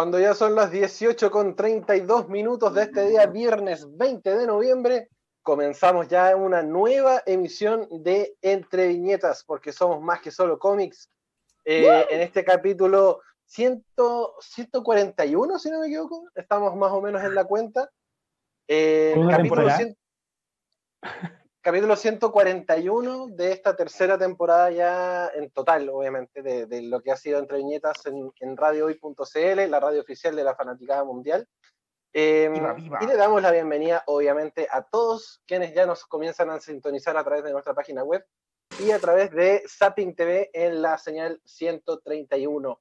Cuando ya son las 18 con 32 minutos de este día, viernes 20 de noviembre, comenzamos ya una nueva emisión de Entre Viñetas, porque somos más que solo cómics. Eh, en este capítulo 100, 141, si no me equivoco, estamos más o menos en la cuenta. Eh, capítulo, 100, capítulo 141 de esta tercera temporada ya en total, obviamente, de, lo que ha sido Entre Viñetas en, en radiohoy.cl, la radio oficial de la Fanaticada Mundial. Em, y le damos la bienvenida, obviamente, a todos quienes ya nos comienzan a sintonizar a través de nuestra página web y a través de Zapping TV en la señal 131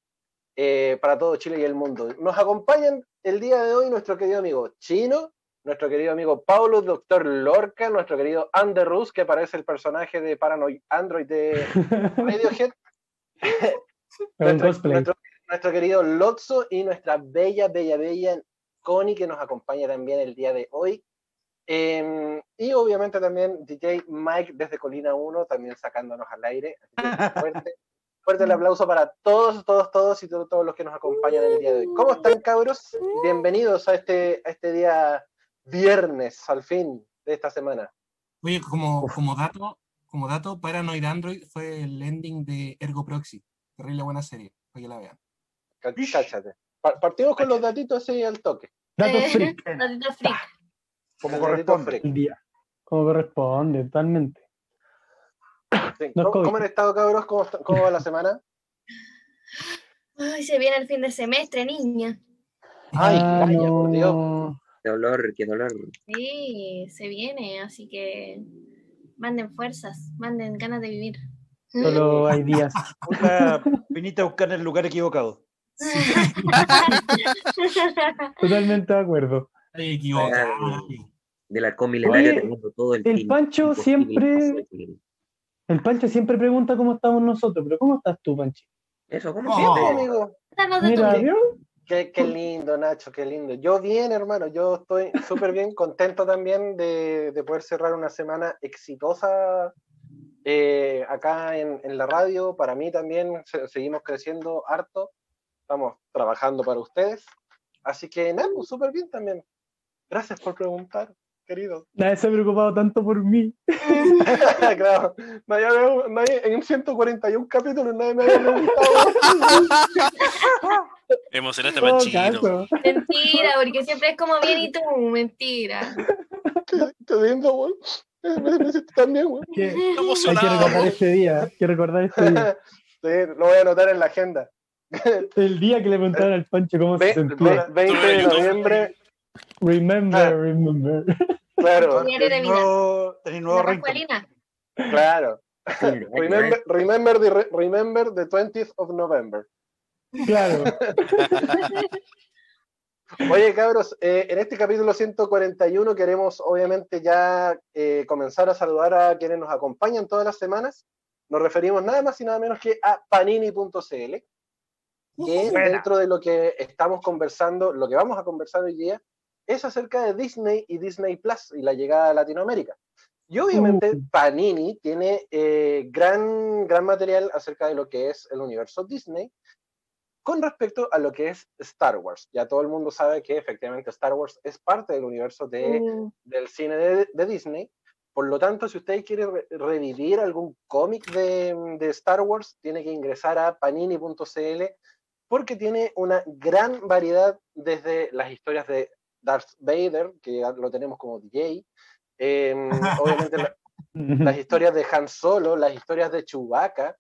eh, para todo Chile y el mundo. Nos acompañan el día de hoy nuestro querido amigo Chino, nuestro querido amigo Paulo, Doctor Lorca, nuestro querido Anderus, que parece el personaje de Paranoid Android de Radiohead. nuestro, nuestro, nuestro, querido Lotso y nuestra bella, bella, bella Connie, que nos acompaña también el día de hoy. Em, y obviamente también DJ Mike desde Colina 1, también sacándonos al aire. Fuerte, fuerte el aplauso para todos, todos, todos y todos, todos los que nos acompañan el día de hoy. ¿Cómo están, cabros? Bienvenidos a este, a este día viernes, al fin de esta semana. Oye, como, como dato, como dato, Paranoid Android fue el ending de Ergo Proxy. Terrible buena serie, para que la vean. Cáchate. Partimos con los datitos así al toque. Datos eh, freak. Datitos freak. Como corresponde. Día. Como corresponde, totalmente. Sí. ¿Cómo, ¿Cómo, han estado, cabros? ¿Cómo, ¿Cómo, va la semana? Ay, se viene el fin de semestre, niña. Ay, ah, calla, no. por Dios. Qué dolor, qué dolor. Sí, se viene, así que manden fuerzas, manden ganas de vivir. Solo hay días. Una, viniste a buscar en el lugar equivocado. Totalmente de acuerdo. Estoy equivocado. De la comilenaria teniendo todo el El Pancho siempre. El Pancho siempre pregunta cómo estamos nosotros, pero ¿cómo estás tú, Pancho? Eso, ¿cómo oh. siempre, amigo? Mira, ¿vio? Qué, qué, lindo, Nacho, qué lindo. Yo bien, hermano, yo estoy súper bien, contento también de, de, poder cerrar una semana exitosa eh, acá en, en, la radio. Para mí también se, seguimos creciendo harto estamos trabajando para ustedes. Así que nada, pues súper bien también. Gracias por preguntar, querido. Nadie se ha preocupado tanto por mí. claro, nadie, nadie, en 141 capítulos nadie me había preguntado. Emocionaste para chino. Mentira, porque siempre es como bien y tú, mentira. Qué lindo, güey. Me, me siento tan bien, güey. Hay que recordar este día, hay que recordar este día. sí, lo voy a anotar en la agenda. El día que le preguntaron al Pancho cómo se sentía. 20 de noviembre. Remember, ah. remember. Claro. Tenés nuevo, tenés nuevo Claro. remember, remember, the, remember the 20th of November. Claro. Oye, cabros, eh, en este capítulo 141 queremos obviamente ya eh, comenzar a saludar a quienes nos acompañan todas las semanas. Nos referimos nada más y nada menos que a panini.cl, que dentro de lo que estamos conversando, lo que vamos a conversar hoy día, es acerca de Disney y Disney Plus y la llegada a Latinoamérica. Y obviamente Panini tiene eh, gran, gran material acerca de lo que es el universo Disney con respecto a lo que es Star Wars. Ya todo el mundo sabe que efectivamente Star Wars es parte del universo de, mm. del cine de, de, Disney. Por lo tanto, si usted quiere re revivir algún cómic de, de Star Wars, tiene que ingresar a panini.cl porque tiene una gran variedad desde las historias de Darth Vader, que lo tenemos como DJ, eh, obviamente la, las historias de Han Solo, las historias de Chewbacca,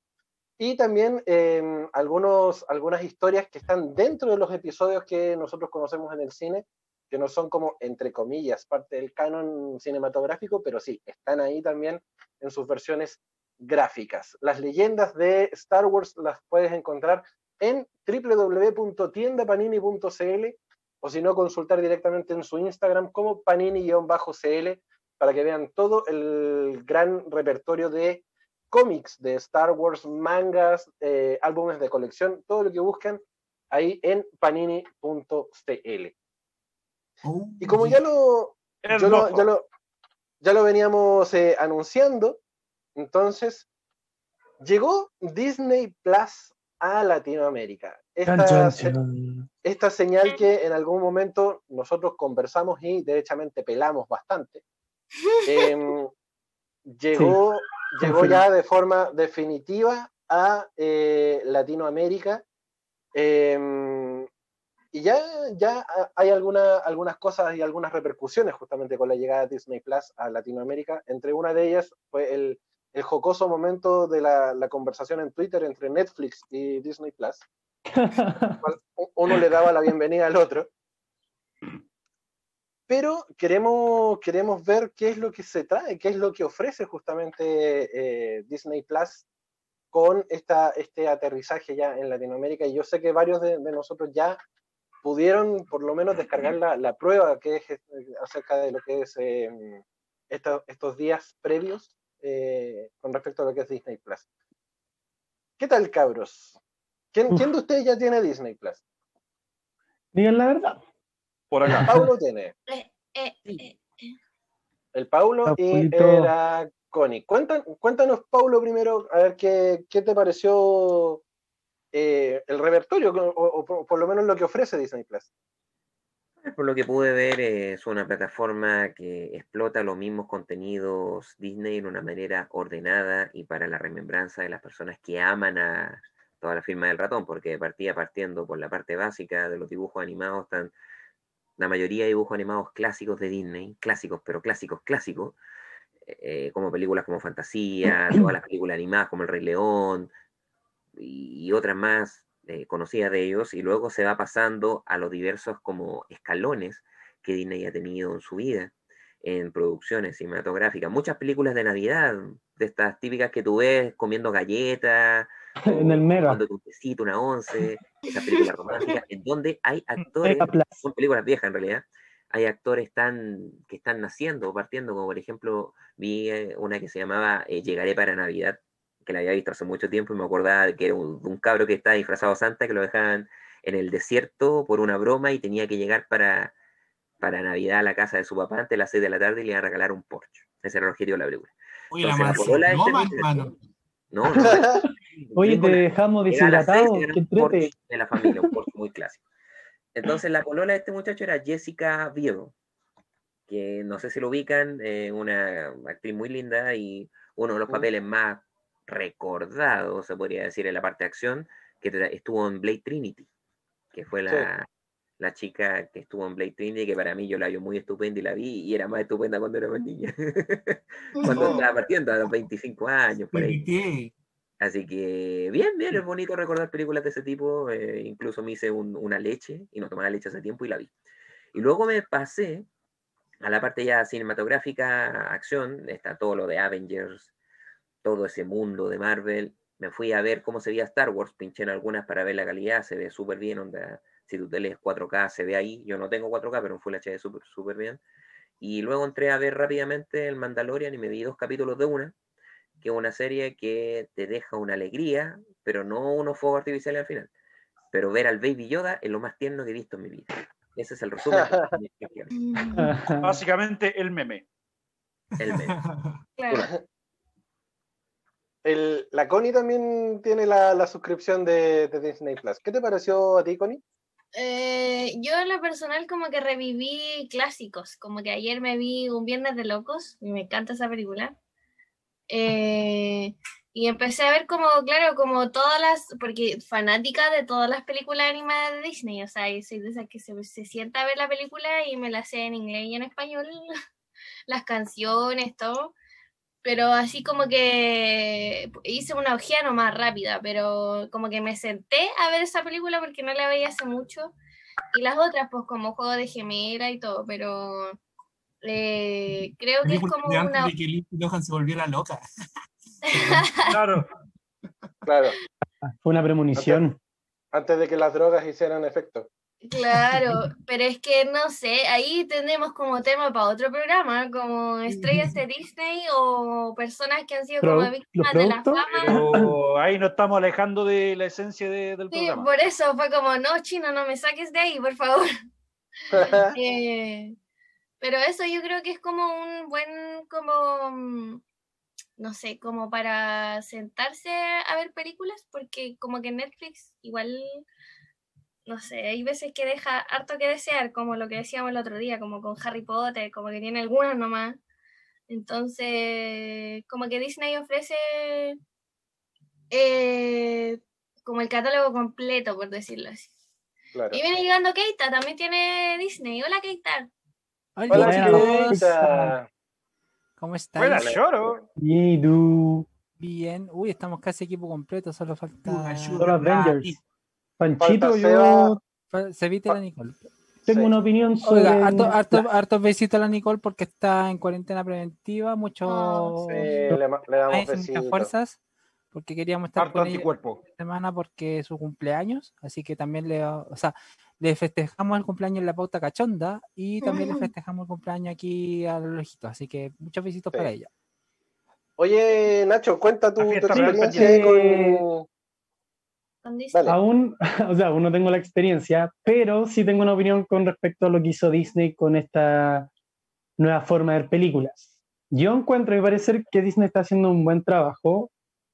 y también eh, algunos, algunas historias que están dentro de los episodios que nosotros conocemos en el cine, que no son como, entre comillas, parte del canon cinematográfico, pero sí, están ahí también en sus versiones gráficas. Las leyendas de Star Wars las puedes encontrar en www.tiendapanini.cl o si no, consultar directamente en su Instagram como panini-cl para que vean todo el gran repertorio de cómics de Star Wars, mangas, eh, álbumes de colección, todo lo que buscan ahí en panini.cl. y como ya lo, ya lo, ya lo, ya lo veníamos eh, anunciando, entonces llegó Disney Plus a Latinoamérica. Esta, esta señal que en algún momento nosotros conversamos y derechamente pelamos bastante, em, llegó, llegó ya de forma definitiva a eh, Latinoamérica. em, y ya, ya ha- hay alguna- algunas cosas y algunas repercusiones justamente con la llegada de Disney Plus a Latinoamérica. Entre una de ellas fue el, el jocoso momento de la, la conversación en Twitter entre Netflix y Disney Plus uno le daba la bienvenida al otro. Pero queremos, queremos ver qué es lo que se trae, qué es lo que ofrece justamente eh, Disney Plus con esta, este aterrizaje ya en Latinoamérica. Y yo sé que varios de, de nosotros ya pudieron por lo menos descargar la, la prueba que es eh, acerca de lo que es eh, esta- estos días previos eh, con respecto a lo que es Disney Plus. ¿Qué tal, cabros? ¿Quién. ¿quién de ustedes ya tiene Disney Plus? Digan la verdad. Por acá. Paulo tiene. Eh, eh, eh. El Paulo y era Connie. Cuentan- cuéntanos, Paulo, primero, a ver qué, qué te pareció eh, el repertorio, o, o por- por lo menos lo que ofrece Disney Plus. Por lo que pude ver, es una plataforma que explota los mismos contenidos Disney de una manera ordenada y para la remembranza de las personas que aman a toda la firma del ratón, porque partía partiendo por la parte básica de los dibujos animados, tan, la mayoría de dibujos animados clásicos de Disney, clásicos, pero clásicos, clásicos, eh, como películas como Fantasía, todas las películas animadas como El Rey León y, y otras más eh, conocidas de ellos, y luego se va pasando a los diversos como escalones que Disney ha tenido en su vida en producciones cinematográficas. Muchas películas de Navidad, de estas típicas que tú ves comiendo galletas, En el Mega. un tecito, una once, esas películas románticas, en donde hay actores son películas viejas en realidad, hay actores tan, que están naciendo o partiendo, como por ejemplo vi eh, una que se llamaba eh, Llegaré para Navidad, que la había visto hace mucho tiempo y me acordaba de que era un, de un cabro que estaba disfrazado de Santa, que lo dejaban en el desierto por una broma y tenía que llegar para, para Navidad a la casa de su papá antes de las 6 de la tarde y le iban a regalar un Porsche. Ese era el objetivo de la película. Oye, Entonces, la este hermano. No, no. Oye, te dejamos deshidratado. de la familia, un Porsche muy clásico. Entonces la polola de este muchacho era Jessica Biel, que no sé si lo ubican, eh, una actriz muy linda y uno de los papeles más recordados, se podría decir, en la parte de acción, que estuvo en Blade Trinity, que fue la, la chica que estuvo en Blade Trinity, que para mí yo la vi muy estupenda y la vi, y era más estupenda cuando era más niña, cuando estaba partiendo a los 25 años, por ahí. Así que bien, bien, es bonito recordar películas de ese tipo. eh, incluso me hice un- una leche y no tomaba leche hace tiempo y la vi. Y luego me pasé a la parte ya cinematográfica, acción, está todo lo de Avengers, todo ese mundo de Marvel. Me fui a ver cómo se veía Star Wars, pinché en algunas para ver la calidad, se ve súper bien, onda, si tu tele es 4K se ve ahí, yo no tengo 4K, pero en Full HD súper súper bien. Y luego entré a ver rápidamente el Mandalorian y me vi dos capítulos de una, que es una serie que te deja una alegría, pero no unos fuegos artificiales al final. Pero ver al Baby Yoda es lo más tierno que he visto en mi vida. Ese es el resumen. de mi experiencia. Básicamente el meme. El meme. Claro. El- la Connie también tiene la, la suscripción de, de Disney Plus. ¿Qué te pareció a ti, Connie? Eh, yo en lo personal como que reviví clásicos, como que ayer me vi Un Viernes de Locos, y me encanta esa película. Eh, y empecé a ver como, claro, como todas las, porque fanática de todas las películas animadas de Disney, o sea, y soy de esas que se, se sienta a ver la película y me la sé en inglés y en español, las canciones, todo. Pero así como que hice una ojeada nomás rápida, pero como que me senté a ver esa película porque no la veía hace mucho. Y las otras, pues como Juego de Gemela y todo, pero eh, creo que es como de antes una... de que Lindsay Lohan se volviera loca. Claro. Claro, Fue una premonición. antes de que las drogas hicieran efecto. Claro, pero es que no sé, ahí tenemos como tema para otro programa, como estrellas de Disney o personas que han sido como víctimas de la fama. Pero ahí nos estamos alejando de la esencia de- del Sí, programa. por eso fue como, no, chino, no me saques de ahí, por favor. Eh, pero eso yo creo que es como un buen, como, mm, no sé, como para sentarse a ver películas, porque como que Netflix igual, no sé, hay veces que deja harto que desear, como lo que decíamos el otro día, como con Harry Potter, como que tiene algunos nomás. Entonces, como que Disney ofrece eh, como el catálogo completo, por decirlo así. Claro. Y viene llegando Keita, también tiene Disney. Hola Keita. Hola, Buenas, Keita. ¿Cómo Buena estáis? lloro. Y tú, Bien. Uy, estamos casi equipo completo, solo falta. los Avengers. Panchito, Falta yo Se evite la Nicole. tengo Sí. una opinión sobre. Oiga, harto, harto, harto besito a la Nicole porque está en cuarentena preventiva, mucho. Oh, Sí, le, le damos besitos. fuerzas porque queríamos estar Harto con ella anticuerpo. esta semana porque es su cumpleaños, así que también le, o sea, le festejamos el cumpleaños en la pauta cachonda y también le festejamos el cumpleaños aquí a los lejitos, así que muchos besitos Sí. para ella. Oye, Nacho, cuenta tu, tu real experiencia pendiente. con. Aún, o sea, aún no tengo la experiencia, pero sí tengo una opinión con respecto a lo que hizo Disney con esta nueva forma de ver películas. Yo encuentro, a mi parecer, que Disney está haciendo un buen trabajo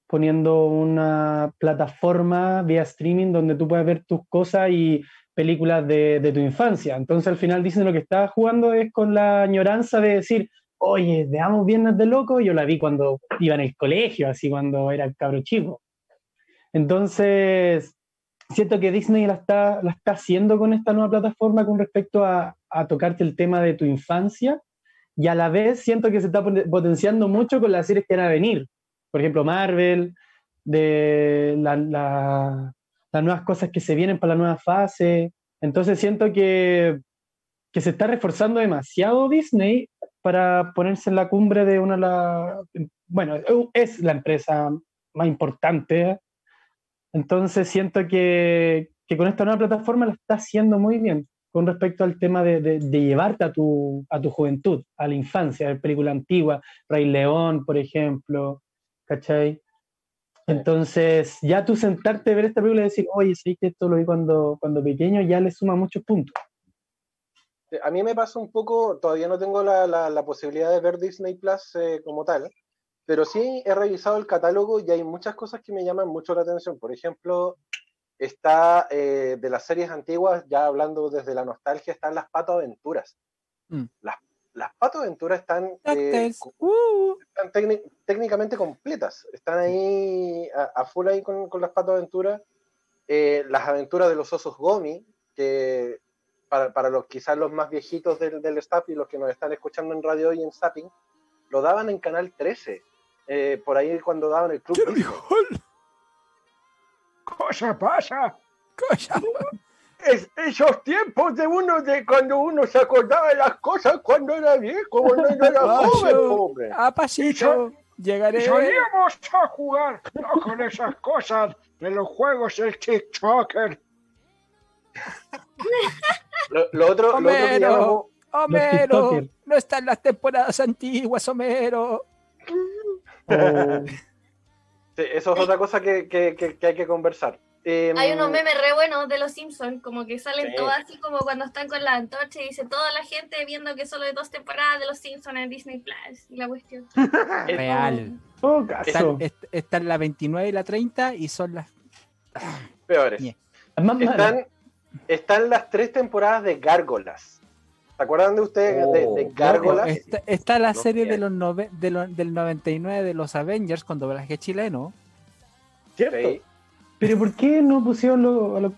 poniendo una plataforma vía streaming donde tú puedes ver tus cosas y películas de, tu infancia. Entonces, al final, Disney lo que está jugando es con la añoranza de decir, oye, veamos Viernes de Loco. Yo la vi cuando iba en el colegio, así cuando era cabro chico. Entonces, siento que Disney la está, haciendo con esta nueva plataforma con respecto a, a tocarte el tema de tu infancia y a la vez siento que se está potenciando mucho con las series que van a venir. Por ejemplo, Marvel, de la- la- las nuevas cosas que se vienen para la nueva fase. Entonces siento que, que se está reforzando demasiado Disney para ponerse en la cumbre de una de las... Bueno, es la empresa más importante entonces siento que, que con esta nueva plataforma lo está haciendo muy bien con respecto al tema de, de- de llevarte a tu, a tu juventud, a la infancia, a ver película antigua, Rey León, por ejemplo, ¿cachai? Entonces, ya tú sentarte a ver esta película y decir, oye, sí que esto lo vi cuando, cuando pequeño, ya le suma muchos puntos. A mí me pasa un poco, todavía no tengo la, la- la posibilidad de ver Disney Plus eh, como tal, pero sí he revisado el catálogo y hay muchas cosas que me llaman mucho la atención. Por ejemplo, está eh, de las series antiguas, ya hablando desde la nostalgia, están las Pato Aventuras. Mm. Las, las Pato Aventuras están, eh, uh, están técnicamente completas. Están ahí a, a full ahí con, con las Pato Aventuras. Eh, las aventuras de los osos Gomi, que para, para los quizás los más viejitos del, del staff y los que nos están escuchando en radio y en Zapping, lo daban en Canal 13. eh, por ahí cuando daban el club. Disney. Cosa pasa. cosa. Es- esos tiempos de uno de cuando uno se acordaba de las cosas cuando era viejo, cuando era Macho. joven, pobre. A pasito, llegaré. Solíamos a jugar no con esas cosas de los juegos del TikToker. Lo, lo otro, lo otro que Homero, Homero, no están las temporadas antiguas, Homero. Sí, eso es otra cosa que, que- que- que hay que conversar. Em, Hay unos memes re buenos de los Simpsons, como que salen Sí. todos así como cuando están con la antorcha y dice toda la gente viendo que solo hay dos temporadas de los Simpsons en Disney Plus. Y la cuestión. es- Real. todo Están, están la 29 y la 30 y son las. peores. Ñe. es más mala. Están, están las tres temporadas de Gárgolas. ¿Se acuerdan de ustedes de, de Oh, Gárgolas? Está, está la No, serie de los nove- de lo- del 99 de los Avengers con doblaje chileno. ¿Cierto? Sí. Pero ¿por qué no pusieron lo- a, lo-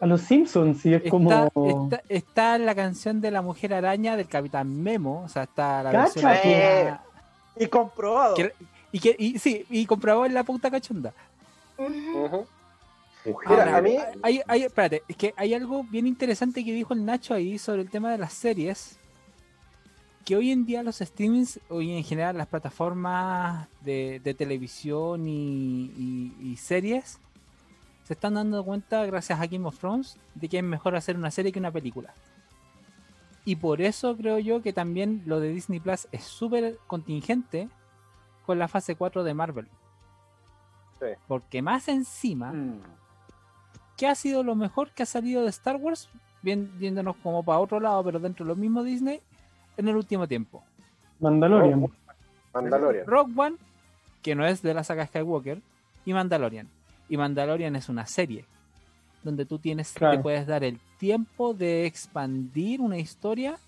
a los Simpsons? Si es Está, como... está, está la canción de la Mujer Araña del Capitán Memo. O sea, está la Cacha, versión latina, Y comprobado. que- y, que, y sí, y comprobado en la puta cachonda. Mujer Mira, Ahora, a mí- hay, hay- espérate, es que hay algo bien interesante que dijo el Nacho ahí sobre el tema de las series. Que hoy en día los streamings, hoy en general las plataformas de, de televisión y, y- y series, se están dando cuenta, gracias a Game of Thrones, de que es mejor hacer una serie que una película. Y por eso creo yo que también lo de Disney Plus es súper contingente con la fase 4 de Marvel. Sí. Porque más encima, Mm. ¿qué ha sido lo mejor que ha salido de Star Wars? Bien, viéndonos como para otro lado, pero dentro de lo mismo Disney, en el último tiempo. Mandalorian. Mandalorian. Rock One que no es de la saga Skywalker, y Mandalorian. Y Mandalorian es una serie donde tú tienes, Claro. te puedes dar el tiempo de expandir una historia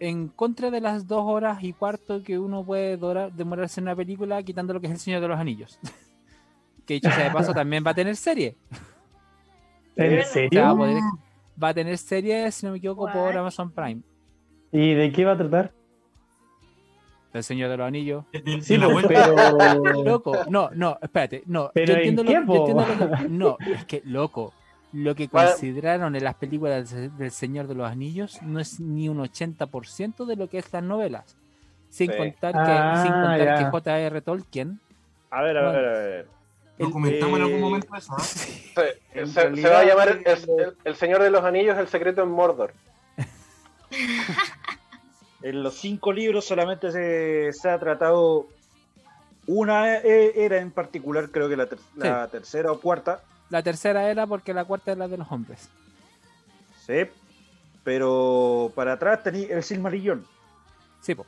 en contra de las dos horas y cuarto que uno puede demorarse en una película, quitando lo que es el Señor de los Anillos. que dicho sea de paso, también va a tener serie. ¿En O sea, va, a serio? poder- va a tener serie, si no me equivoco, por? Amazon Prime. ¿Y de qué va a tratar? El Señor de los Anillos. Sí, vuelta. pero... Loco, no, no, espérate, no. ¿Pero yo entiendo en lo, yo entiendo lo que- no, es que, loco, lo que consideraron en las películas del del Señor de los Anillos no es ni un 80% de lo que es las novelas. Sin Sí. contar que, Ah, sin contar ya. que J.R. Tolkien. A ver, a ver, a ver. Lo comentamos en algún momento eso. Se, En se- se va a llamar el, el- el Señor de los Anillos, el secreto en Mordor. En los cinco libros solamente se, se ha tratado una eh, era en particular, creo que la, ter- la tercera o cuarta, La tercera era porque la cuarta es la de los hombres. sí, pero para atrás tenía el Silmarillón. Sí, po.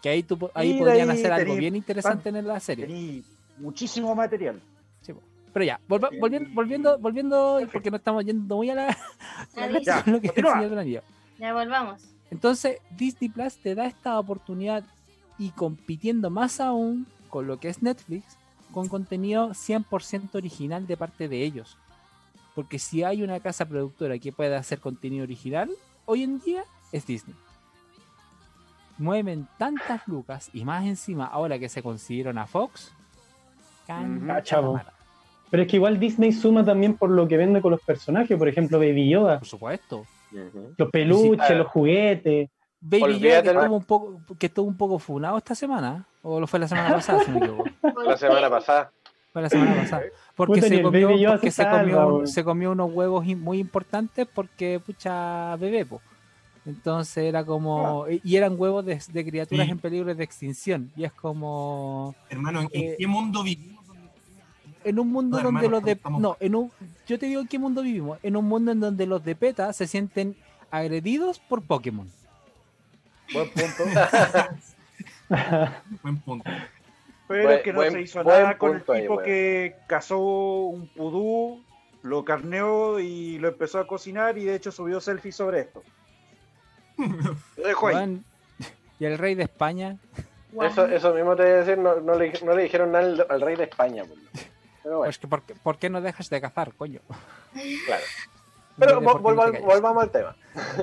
Que ahí, tú, ahí Y podrían ahí hacer algo tení- bien interesante en la serie. Tenía muchísimo material. Sí, po. Pero ya, volva- volviendo, volviendo, volviendo, porque no estamos yendo muy a la, a la- Ya, lo que es el continúa. Señor del Anillo. Ya volvamos. Entonces, Disney Plus te da esta oportunidad y compitiendo más aún con lo que es Netflix, con contenido 100% original de parte de ellos. Porque si hay una casa productora que pueda hacer contenido original, hoy en día es Disney. Mueven tantas lucas y más encima ahora que se consiguieron a Fox. Ah, chavo. Pero es que igual Disney suma también por lo que vende con los personajes, por ejemplo, Baby Yoda, Por supuesto. Los peluches, Sí, ah. los juguetes. Baby Yoda Olvídate, que ¿no? estuvo un poco, que estuvo un poco funado esta semana, o lo fue la semana pasada, si no me equivoco. ¿Por La semana pasada. Fue la semana pasada. Porque, Puta, se comió, Yoda porque se se, comió, salva, un- weón. se comió unos huevos muy importantes porque, pucha, bebé, po. Entonces era como... Y eran huevos de, de criaturas Sí. en peligro de extinción. Y es como... Hermano, ¿en, en Eh, qué mundo vivimos? En un mundo No, donde hermano, los de... estamos- No, en un... Yo te digo en qué mundo vivimos. En un mundo en donde los de PETA se sienten agredidos por Pokémon. Buen punto. Buen punto. Pero Buen- que no buen- se hizo nada con el ahí, tipo que cazó un pudú, lo carneó y lo empezó a cocinar y de hecho subió selfies sobre esto. Lo dejo ahí. Weón, Y el rey de España... Eso, eso mismo te voy a decir, no, no le, no le dijeron nada al, al rey de España. pues. Pero bueno, Pues que, ¿por, qué, por qué no dejas de cazar, coño? claro. Pero Dile vo- por qué no te volva- callas. volvamos al tema.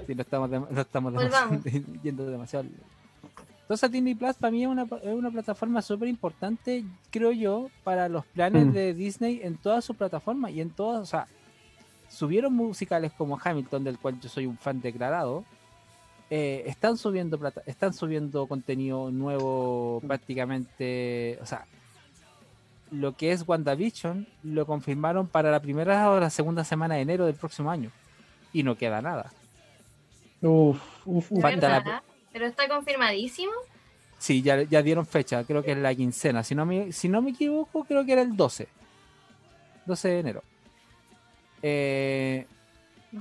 Sí, no estamos, dem- no estamos demasiado- yendo demasiado. Entonces Disney Plus para mí es una, es una plataforma súper importante, creo yo, para los planes Mm. de Disney en todas sus plataformas y en todas, o sea, subieron musicales como Hamilton, del cual yo soy un fan declarado, eh, están subiendo plata, están subiendo contenido nuevo prácticamente, o sea, lo que es WandaVision lo confirmaron para la primera o la segunda semana de enero del próximo año y no queda nada. Uf, uf, ¿De uf. falta la-? ¿Pero está confirmadísimo? Sí, ya, ya dieron fecha, creo que es la quincena. Si no, me, si no me equivoco, creo que era el 12. 12 de enero. Eh,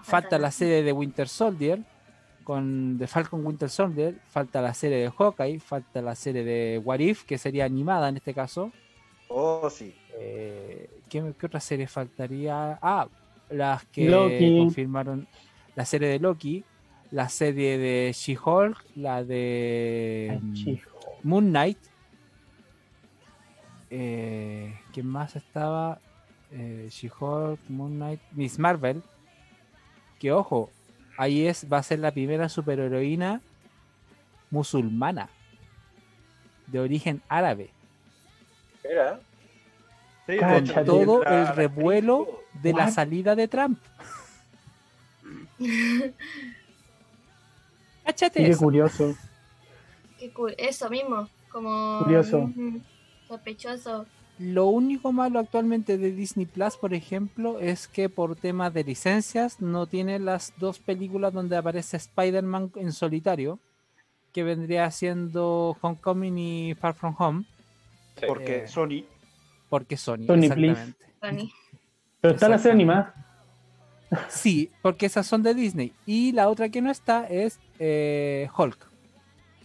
falta la serie de Winter Soldier, con The Falcon Winter Soldier. Falta la serie de Hawkeye, falta la serie de What If, que sería animada en este caso. Oh, sí. Eh, ¿qué, qué otra serie faltaría? Ah, las que Loki. confirmaron la serie de Loki, la serie de She-Hulk, la de mm. Moon Knight. Eh, ¿Quién más estaba? Eh, She-Hulk, Moon Knight, Miss Marvel. Que ojo, ahí es, va a ser la primera superheroína musulmana de origen árabe. Mira, Sí, Cáchate. todo la- el revuelo de la salida de Trump. Cáchate qué eso. curioso. Qué cool. Eso mismo. Como. Curioso. Sospechoso. Lo único malo actualmente de Disney Plus, por ejemplo, es que por temas de licencias no tiene las dos películas donde aparece Spider-Man en solitario, que vendría siendo Homecoming y Far From Home. Porque Eh, Sony. porque Sony. Sony, please. exactamente. Tony. Pero está la serie animada. Sí, porque esas son de Disney. Y la otra que no está es eh, Hulk.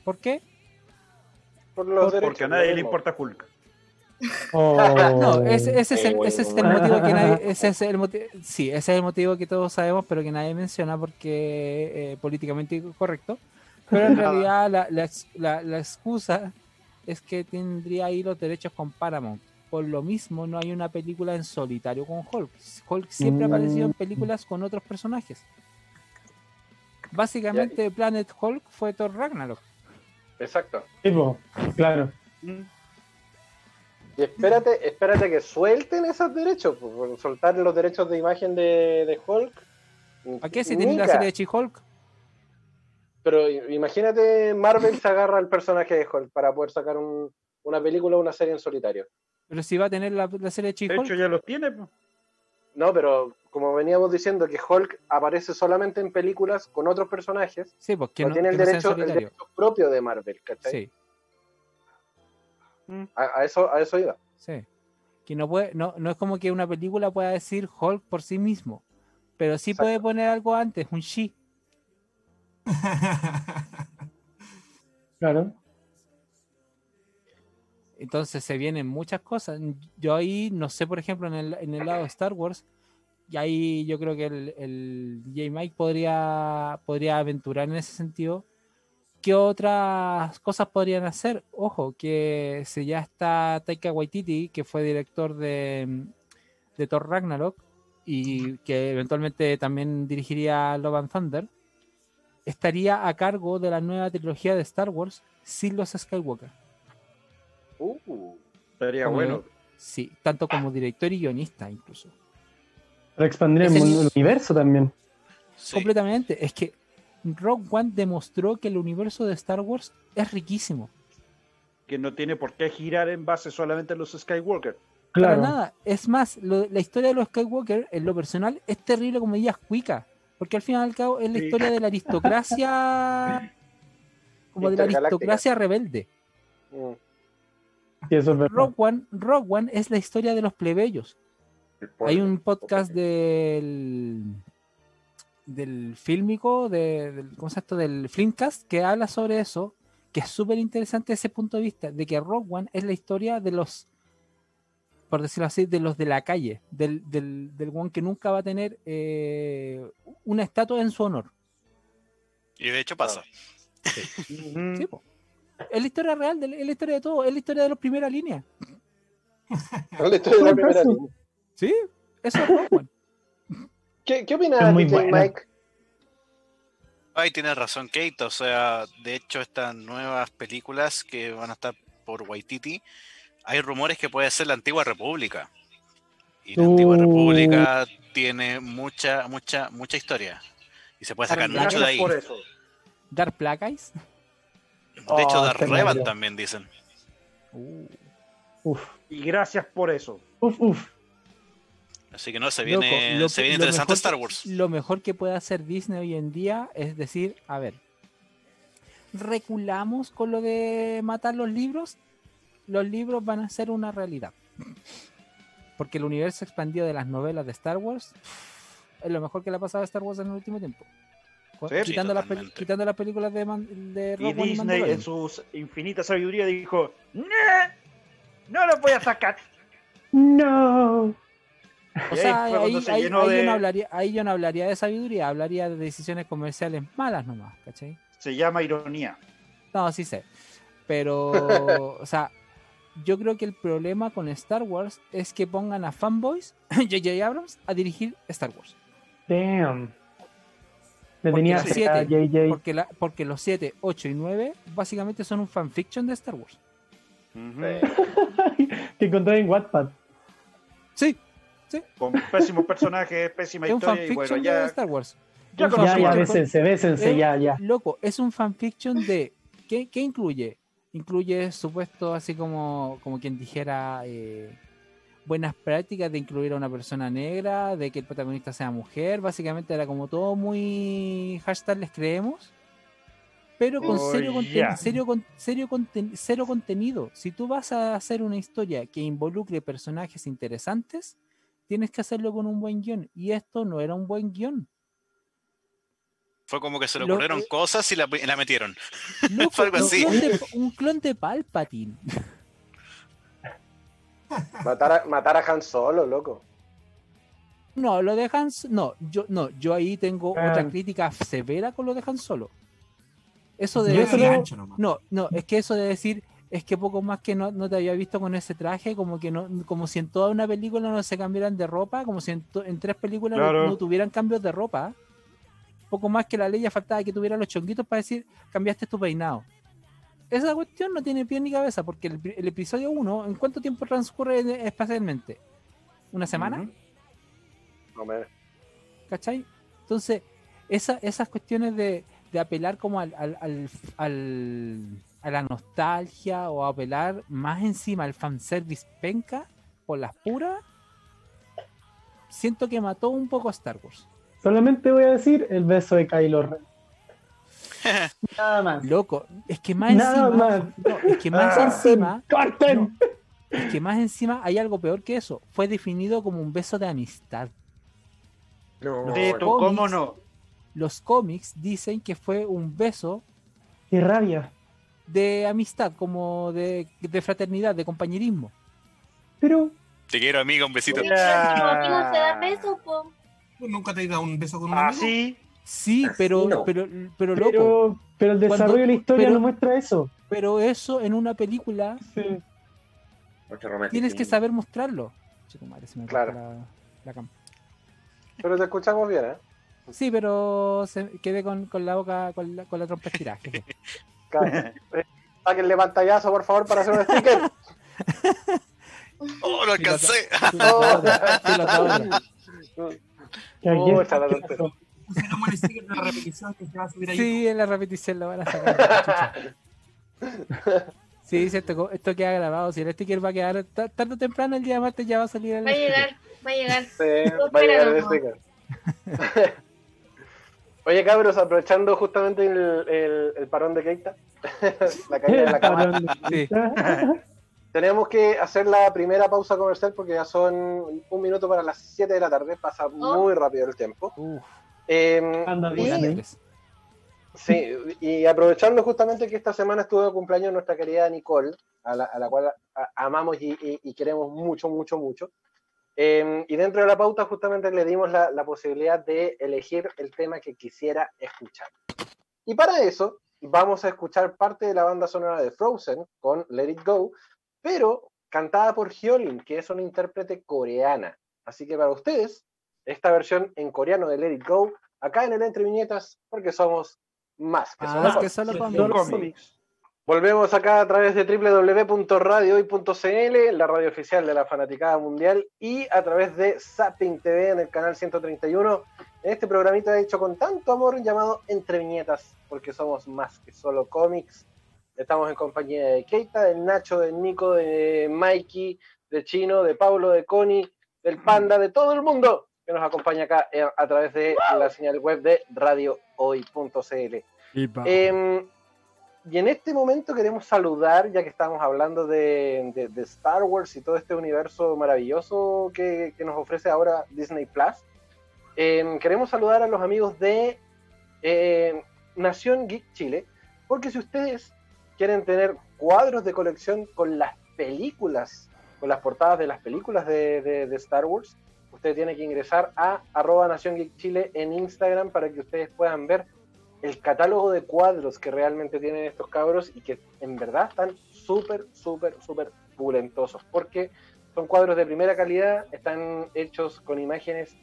¿Por qué? por los. Porque a nadie le importa Hulk. Oh. No, ese, ese es el, ese es el bueno. motivo que nadie, ese es el motivo, sí, ese es el motivo que todos sabemos, pero que nadie menciona porque eh, políticamente incorrecto. Pero en realidad la, la la- la excusa es que tendría ahí los derechos con Paramount. Por lo mismo, no hay una película en solitario con Hulk. Hulk siempre ha aparecido en Mm. películas con otros personajes. Básicamente, Planet Hulk fue Thor Ragnarok. Exacto. Sí, po, claro. Y espérate, espérate que suelten esos derechos, por soltar los derechos de imagen de, de Hulk. ¿A qué si tenéis la serie de She-Hulk? Pero imagínate, Marvel se agarra al personaje de Hulk para poder sacar un- una película o una serie en solitario. Pero si va a tener la, la serie de De She-Hulk. hecho, ya los tiene. pues. No, pero como veníamos diciendo que Hulk aparece solamente en películas con otros personajes, Sí, pues que no, no, tiene el derecho, el solitario. derecho propio de Marvel, ¿cachai? Sí, A, a eso, a eso iba. sí. Que no puede, no, no es como que una película pueda decir Hulk por sí mismo. Pero sí Exacto. puede poner algo antes, un she. Claro. Entonces se vienen muchas cosas. Yo ahí, no sé, por ejemplo, en el, en el lado de Star Wars, y ahí yo creo que el, el DJ Mike podría, podría aventurar en ese sentido. ¿Qué otras cosas podrían hacer? Ojo, que si ya está Taika Waititi, que fue director de, de Thor Ragnarok, y que eventualmente también dirigiría Love and Thunder, estaría a cargo de la nueva trilogía de Star Wars sin los Skywalker. Uh, Estaría Como bueno. Sí, tanto como director y guionista incluso. Para expandir el, Ese- mundo- el universo también. Sí. Completamente. Es que Rogue One demostró que el universo de Star Wars es riquísimo. Que no tiene por qué girar en base solamente a los Skywalker. Claro. Para nada. Es más, lo- la historia de los Skywalker, en lo personal, es terrible como dirías cuica. Porque al fin y al cabo es la Sí. historia de la aristocracia. como de la aristocracia rebelde. mm. Sí, eso es. Rogue One, Rogue One es la historia de los plebeyos. Hay un podcast del del fílmico, de, del, ¿cómo se esto? del Filmcast, que habla sobre eso, que es súper interesante ese punto de vista, de que Rogue One es la historia de los, por decirlo así, de los de la calle, del, del, del one que nunca va a tener eh, una estatua en su honor. Y de hecho pasa. Sí, po. Es la historia real, de- es la historia de todo, es la historia de los primera línea. La historia de la primera línea. Sí, eso es One. ¿Qué, qué opinas, Es. Mike? Ay, tienes razón, Kate. O sea, de hecho, estas nuevas películas que van a estar por Waititi, hay rumores que puede ser la antigua República. Y la antigua Uh. República tiene mucha, mucha, mucha historia. Y se puede sacar mucho de ahí. por eso. Dark Black Eyes. De hecho, Oh, Dark tremendo. Revan también dicen. Uh. Uf, Y gracias por eso. uf, uf. Así que no, se Loco, viene, lo- se viene interesante mejor Star que- Wars. Lo mejor que puede hacer Disney hoy en día es decir, a ver, reculamos con lo de matar los libros, los libros van a ser una realidad. Porque el universo expandido de las novelas de Star Wars es lo mejor que le ha pasado a Star Wars en el último tiempo. Sí, quitando, las, quitando películas de, Man- de Y Disney en su infinita sabiduría dijo, "No, no lo voy a sacar. No. O sea, ahí ahí, cuando se ahí- llenó ahí de- yo no hablaría, ahí yo no hablaría de sabiduría, hablaría de decisiones comerciales malas nomás, ¿cachai? Se llama ironía. No, sí sé. Pero, o sea, yo creo que el problema con Star Wars es que pongan a fanboys, J.J. Abrams, a dirigir Star Wars. Damn. Le Porque tenía las siete- a JJ. Porque, la, porque los 7, 8 y 9 básicamente son un fanfiction de Star Wars. Ujú. Eh, que encontré en Wattpad. Sí, Con pésimos personajes, pésima es un historia. Y fanfiction bueno, de ya, Star Wars. ya Un Ya, ya, bésense, bésense, Eh, ya, ya. Loco, es un fanfiction de. ¿Qué, qué incluye? Incluye supuesto, así como, como quien dijera, eh, buenas prácticas de incluir a una persona negra, de que el protagonista sea mujer. Básicamente era como todo muy hashtag les creemos. Pero con Oh, serio, conten- serio, con- serio conten- cero contenido. Si tú vas a hacer una historia que involucre personajes interesantes, tienes que hacerlo con un buen guion. Y esto no era un buen guion. Fue como que se le Lo- ocurrieron cosas y la, y la metieron. Loco, Fue algo un, así. clon de, un clon de Palpatine. Matar a, matar a Han Solo, loco. No, lo de Han No, yo, no, yo ahí tengo Ah. otra crítica severa con lo de Han Solo. Eso de solo- decir-. No, no, es que eso de decir es que poco más que no, no te había visto con ese traje, como que no, como si en toda una película no se cambiaran de ropa, como si en, to- en tres películas no- Claro. no, tuvieran cambios de ropa. Poco más que la ley ya faltaba que tuviera los chonguitos para decir cambiaste tu peinado. Esa cuestión no tiene pie ni cabeza, porque el, el episodio 1, ¿en cuánto tiempo transcurre espacialmente? ¿Una semana? No me- ¿Cachai? Entonces, esa- esas cuestiones de, de apelar como al, al- al- al- a la nostalgia o apelar más encima al fanservice penca por las puras, siento que mató un poco a Star Wars. Solamente voy a decir el beso de Kylo Ren. Nada más. Loco, es que más Nada encima, más. no, es que más ¡Corten! encima, ¡Corten! es que más encima hay algo peor que eso. Fue definido como un beso de amistad. No, cómics. ¿cómo no? Los cómics dicen que fue un beso ¡Qué rabia! de amistad, como de, de fraternidad, de compañerismo. Pero, Te quiero, amiga, un besito. Pero si los amigos se dan besos, po. ¿Tú nunca te has dado un beso con un Ah, amigo? Así. Sí, Así pero, no. pero, pero loco, pero, pero el desarrollo Cuando- de la historia pero- no muestra eso. pero eso en una película Sí. tienes que saber mostrarlo. Chico, madre, se me Claro. la, la cama. Pero te escuchamos bien, ¿eh? Sí, pero se, quedé con, con la boca, con la, con la trompa estirada. Claro. Eh, Sáquenle pantallazo, por favor, para hacer un sticker. ¡Oh, lo alcancé! La la ¿qué tontería. pasó? Pusiéramos el sticker de la repetición que se va a subir ahí. Sí, en la repetición lo van a sacar. Sí, sí, esto, esto queda grabado. Si el sticker va a quedar ta- tarde o temprano, el día de martes ya va a salir el Va a llegar, va a llegar. Sí, va a llegar el sticker. Oye, cabros, aprovechando justamente el, el- el parón de Keita, la caída de la cama, Sí. Tenemos que hacer la primera pausa comercial porque ya son un minuto para las 7 de la tarde, pasa muy rápido el tiempo. Uf, Eh, Anda bien. Sí, y aprovechando justamente que esta semana estuvo de cumpleaños nuestra querida Nicole, a la, a la cual a- amamos y, y- y queremos mucho, mucho, mucho. Eh, y dentro de la pauta justamente le dimos la, la posibilidad de elegir el tema que quisiera escuchar. Y para eso vamos a escuchar parte de la banda sonora de Frozen con Let It Go, pero cantada por Hyolyn, que es una intérprete coreana. Así que para ustedes, esta versión en coreano de Let It Go, acá en el Entre Viñetas, porque somos más que solo Ah, que cómics. solo. Cómics. Volvemos acá a través de www.radiohoy.cl, la radio oficial de la Fanaticada Mundial, y a través de Zapping TV en el canal 131, en este programita hecho con tanto amor llamado Entre Viñetas, porque somos más que solo cómics. Estamos en compañía de Keita, del Nacho, del Nico, de Mikey, de Chino, de Pablo, de Connie, del Panda, de todo el mundo que nos acompaña acá eh, a través de la señal web de radiohoy.cl. Em, y en este momento queremos saludar, ya que estamos hablando de, de- de Star Wars y todo este universo maravilloso que, que nos ofrece ahora Disney Plus. em, queremos saludar a los amigos de eh, Nación Geek Chile, porque si ustedes quieren tener cuadros de colección con las películas, con las portadas de las películas de, Star Wars, usted tiene que ingresar a arroba Nación Geek Chile en Instagram para que ustedes puedan ver el catálogo de cuadros que realmente tienen estos cabros y que en verdad están súper, súper, súper pulentosos, porque son cuadros de primera calidad, están hechos con imágenes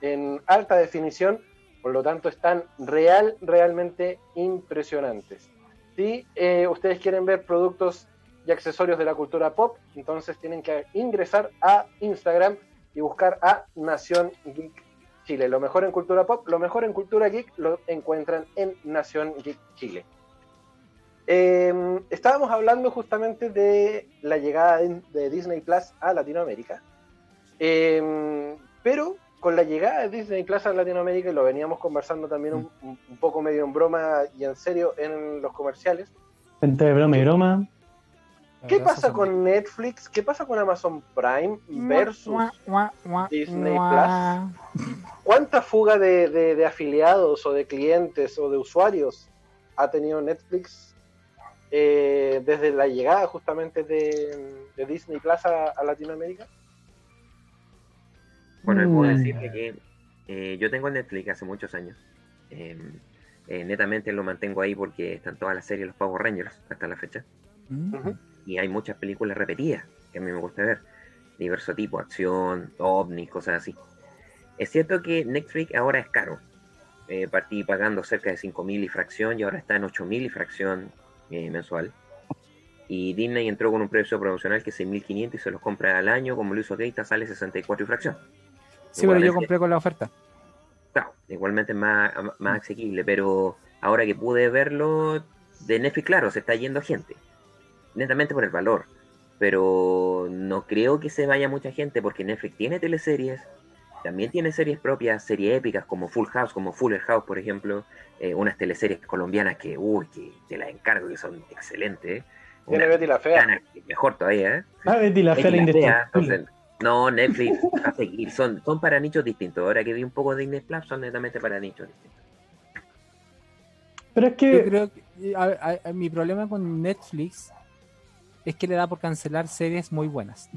en alta definición, por lo tanto están real, realmente impresionantes. Si eh, ustedes quieren ver productos y accesorios de la cultura pop, entonces tienen que ingresar a Instagram y buscar a Nación Geek Chile. Lo mejor en cultura pop, lo mejor en cultura geek lo encuentran en Nación Geek Chile. Eh, estábamos hablando justamente de la llegada de, Disney Plus a Latinoamérica. Eh, pero con la llegada de Disney Plus a Latinoamérica, y lo veníamos conversando también un, un poco medio en broma y en serio en los comerciales, Entre broma y broma. ¿Qué pasa con Netflix? ¿Qué pasa con Amazon Prime versus Disney guau. cuánta fuga de, de- de afiliados o de clientes o de usuarios ha tenido Netflix eh, desde la llegada justamente de, de Disney Plus a, a Latinoamérica? Bueno, puedo Mm. decirle que eh, yo tengo Netflix hace muchos años. Eh, eh, netamente lo mantengo ahí porque están todas las series los Power Rangers hasta la fecha. Mm. Y hay muchas películas repetidas que a mí me gusta ver. Diverso tipo, acción, ovnis, cosas así. Es cierto que Netflix ahora es caro. Eh, partí pagando cerca de 5.000 y fracción y ahora está en 8.000 y fracción mensual. Y Disney entró con un precio promocional que es 6.500 y se los compra al año, como lo hizo Keita, sale 64 y fracción. Sí, pero yo compré con la oferta. Claro, igualmente es más, más asequible, pero ahora que pude verlo, de Netflix, claro, se está yendo gente. Netamente por el valor. Pero no creo que se vaya mucha gente porque Netflix tiene teleseries, también tiene series propias, series épicas como Full House, como Fuller House, por ejemplo, eh, unas teleseries colombianas que, uy, que te las encargo, que son excelentes. Tiene Una Betty la Fea. mexicana mejor todavía, ¿eh? Ah, Betty la fea la la Fea, entonces, no, Netflix a seguir. Son, son para nichos distintos. Ahora que vi un poco de Disney Plus, son netamente para nichos distintos. Pero es Yo que creo que a- a- a- mi problema con Netflix es que le da por cancelar series muy buenas.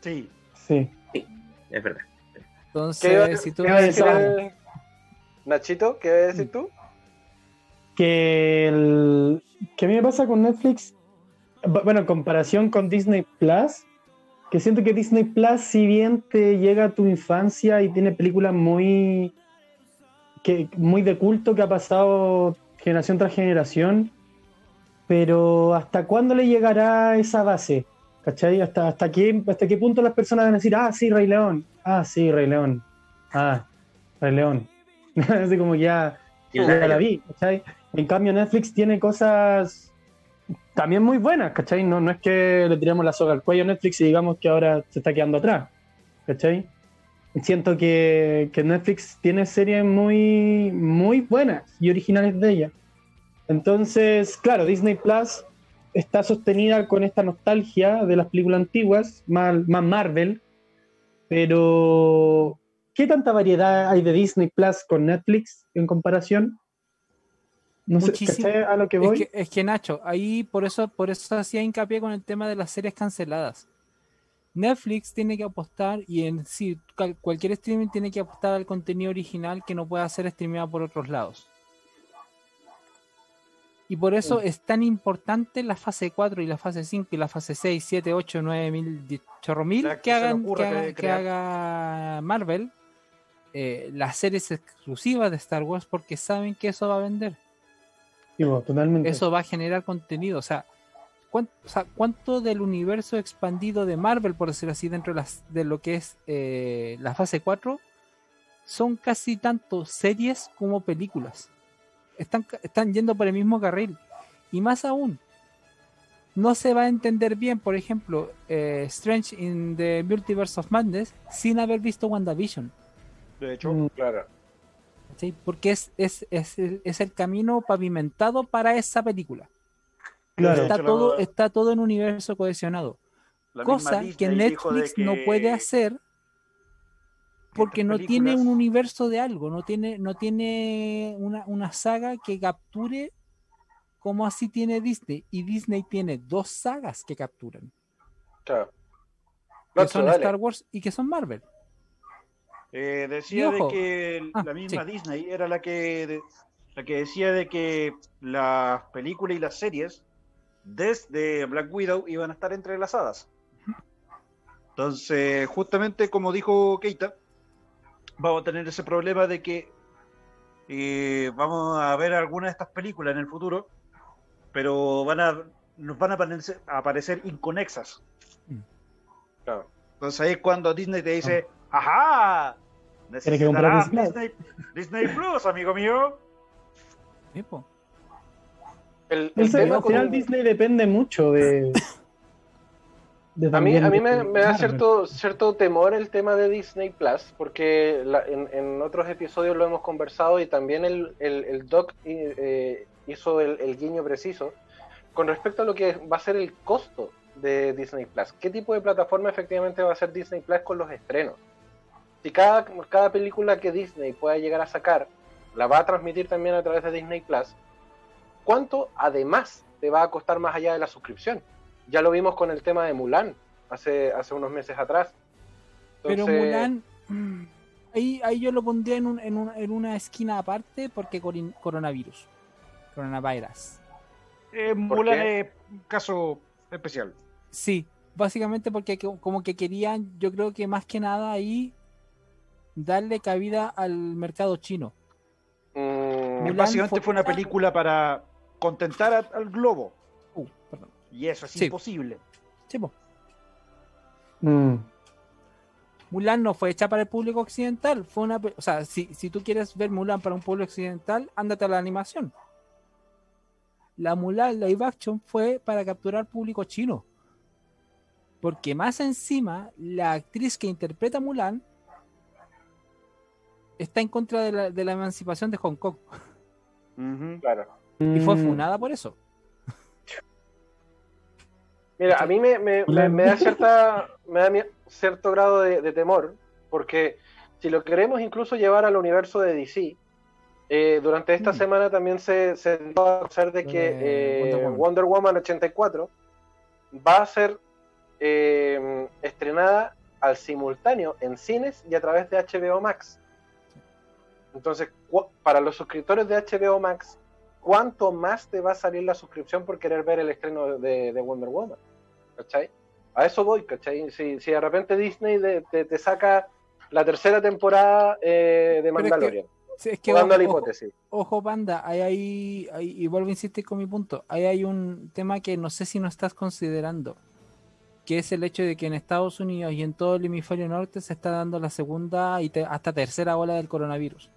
Sí. sí. Es verdad. Entonces, ¿Qué iba, si tú qué me decir el- Nachito? ¿Qué iba a decir tú? que, el, que a mí me pasa con Netflix, bu- bueno, en comparación con Disney Plus, que siento que Disney Plus, si bien te llega a tu infancia y tiene películas muy, que, muy de culto que ha pasado generación tras generación, pero ¿hasta cuándo le llegará esa base? ¿Cachai? ¿Hasta, hasta, qué, ¿Hasta qué punto las personas van a decir, ah, sí, Rey León, ah, sí, Rey León, ah, Rey León? Así como ya, ya la vi, ¿cachai? En cambio, Netflix tiene cosas también muy buenas, ¿cachai? No, no es que le tiremos la soga al cuello a Netflix y digamos que ahora se está quedando atrás, ¿cachai? Siento que, que Netflix tiene series muy, muy buenas y originales de ella. Entonces, claro, Disney Plus está sostenida con esta nostalgia de las películas antiguas, más, más Marvel, pero ¿qué tanta variedad hay de Disney Plus con Netflix en comparación? No Muchísimo. ¿cachai a lo que es que, es que Nacho, ahí por eso, por eso hacía hincapié con el tema de las series canceladas. Netflix tiene que apostar y en sí, cal- cualquier streaming tiene que apostar al contenido original que no pueda ser streameado por otros lados. Y por eso es tan importante la fase 4 y la fase 5 y la fase 6, 7, 8, 9 mil, chorro mil que, que se le hagan, ocurra que, que- haga, que crear. haga Marvel eh, las series exclusivas de Star Wars porque saben que eso va a vender. Digo, totalmente. Eso va a generar contenido. O sea, ¿cuánto, o sea, cuánto del universo expandido de Marvel, por decirlo así, dentro de, las, de lo que es eh, la fase 4, son casi tanto series como películas. Están, están yendo por el mismo carril. Y más aún, no se va a entender bien, por ejemplo, eh, Strange in the Multiverse of Madness sin haber visto WandaVision. De hecho, Mm, Claro. Porque es, es, es, el- es el camino pavimentado para esa película. claro. Está todo, está todo en universo cohesionado. la Cosa que Netflix no puede hacer porque no tiene un universo de algo, no tiene, no tiene una, una saga que capture como así tiene Disney. Y Disney tiene dos sagas que capturan, claro. que Nacho, son dale. Star Wars y que son Marvel. Eh, decía de que Ah, la misma sí. Disney era la que de- la que decía de que las películas y las series desde Black Widow iban a estar entrelazadas. Entonces, justamente como dijo Keita, vamos a tener ese problema de que eh, vamos a ver algunas de estas películas en el futuro, pero van a nos van a aparecer, a aparecer inconexas. Claro. Entonces ahí es cuando Disney te dice, ¡ajá! Tienes que comprar Necesitarás Disney Disney, Disney Plus, amigo mío. Sí, po. El, el tema al con- final Disney depende mucho de. de A mí, a mí me, me da cierto, cierto temor el tema de Disney Plus, porque la- en, en otros episodios lo hemos conversado y también el, el, el Doc eh, hizo el, el guiño preciso, con respecto a lo que va a ser el costo de Disney Plus. ¿Qué tipo de plataforma efectivamente va a ser Disney Plus con los estrenos? Si cada, cada película que Disney pueda llegar a sacar la va a transmitir también a través de Disney Plus, ¿cuánto además te va a costar más allá de la suscripción? Ya lo vimos con el tema de Mulan hace, hace unos meses atrás. Pero Mulan, ahí, ahí yo lo pondría en, un, en, un, en una esquina aparte porque coronavirus, coronavirus. Eh, Mulan es un caso especial. Sí, básicamente porque como que querían, yo creo que más que nada ahí darle cabida al mercado chino. Mm, básicamente fue, una película para contentar al globo. Uh, y eso es imposible. Sí, mm. Mulan no fue hecha para el público occidental. Fue una, o sea, si, si tú quieres ver Mulan para un público occidental, ándate a la animación. La Mulan live action fue para capturar público chino. Porque más encima, la actriz que interpreta a Mulan está en contra de la, de la emancipación de Hong Kong. Claro. Y fue mm. fundada por eso. Mira, a mí me, me, me, da cierta me da cierto grado de, temor, porque si lo queremos incluso llevar al universo de DC, eh, durante esta mm. semana también se, se dio a conocer de que eh, Wonder, Woman. 84 va a ser eh, estrenada al simultáneo en cines y a través de HBO Max. Entonces, para los suscriptores de HBO Max, ¿cuánto más te va a salir la suscripción por querer ver el estreno de, Wonder Woman? ¿Cachai? A eso voy, ¿cachai? Si, de repente Disney te, saca la tercera temporada eh, de Mandalorian. Es que, ojo, la hipótesis. Ojo, panda, hay ahí, y vuelvo a insistir con mi punto, ahí hay un tema que no sé si no estás considerando, que es el hecho de que en Estados Unidos y en todo el hemisferio norte se está dando la segunda y hasta tercera ola del coronavirus.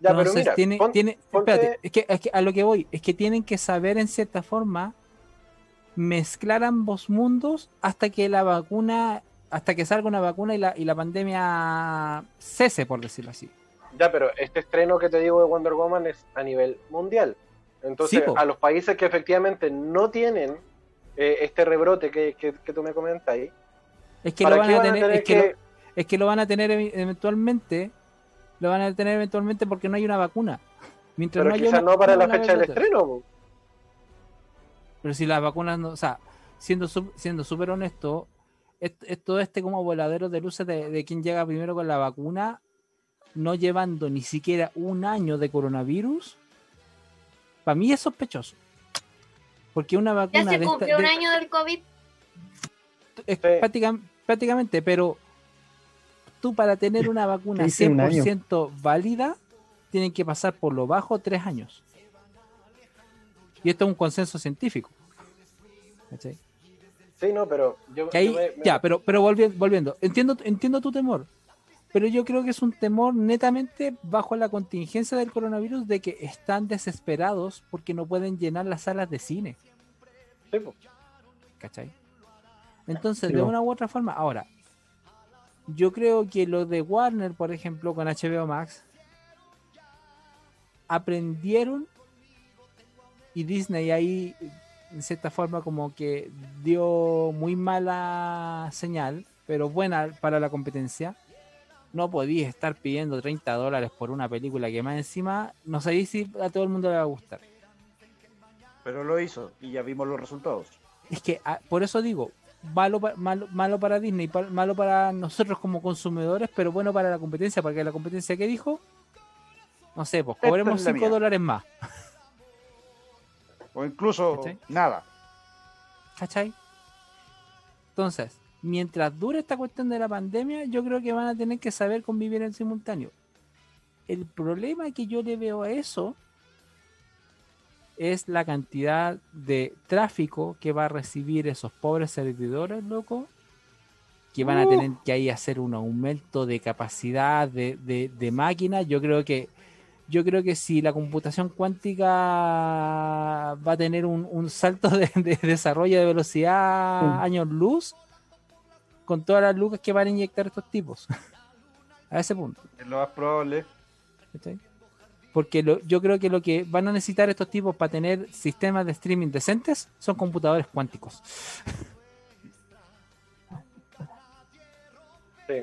Ya, pero mira, tiene, tiene, espérate, es que, es que a lo que voy, es que tienen que saber en cierta forma mezclar ambos mundos hasta que la vacuna, hasta que salga una vacuna y la, y la pandemia cese, por decirlo así. Ya, pero este estreno que te digo de Wonder Woman es a nivel mundial. Entonces, a los países que efectivamente no tienen eh, este rebrote que, que, tú me comentas ahí, es que lo van a tener, es que, es que lo van a tener eventualmente lo van a tener eventualmente porque no hay una vacuna. Mientras Pero no quizás no para la fecha del estreno. Pero si las vacunas no, o sea, siendo siendo súper honesto, es, todo este como voladero de luces de, de quien llega primero con la vacuna, no llevando ni siquiera un año de coronavirus, para mí es sospechoso. Porque una vacuna. ¿Ya se cumplió un año del COVID? Es prácticamente, pero tú para tener una vacuna 100% válida, tienen que pasar por lo bajo tres años. Y esto es un consenso científico. Sí, no, pero yo, ya, pero, pero volviendo, volviendo, entiendo, entiendo tu temor, pero yo creo que es un temor netamente bajo la contingencia del coronavirus de que están desesperados porque no pueden llenar las salas de cine. ¿Cachai? Entonces, de una u otra forma, ahora, yo creo que lo de Warner, por ejemplo, con HBO Max, aprendieron y Disney ahí, en cierta forma, como que dio muy mala señal, pero buena para la competencia. No podías estar pidiendo 30 dólares por una película que más encima no sé si a todo el mundo le va a gustar. Pero lo hizo y ya vimos los resultados. Es que ah, por eso digo, malo, malo, malo para Disney, malo para nosotros como consumidores, pero bueno para la competencia, porque la competencia que dijo, no sé, pues cobremos 5 dólares más. O incluso nada. ¿Cachai? Entonces, mientras dure esta cuestión de la pandemia, yo creo que van a tener que saber convivir en simultáneo. El problema que yo le veo a eso es la cantidad de tráfico que va a recibir esos pobres servidores, loco, que van a uh. tener que ahí hacer un aumento de capacidad de, de, máquina. Yo creo que yo creo que si la computación cuántica va a tener un, salto de, desarrollo de velocidad años luz, con todas las lucas que van a inyectar estos tipos. a ese punto. Es lo más probable. Porque lo- yo creo que lo que van a necesitar estos tipos para tener sistemas de streaming decentes son computadores cuánticos. Sí.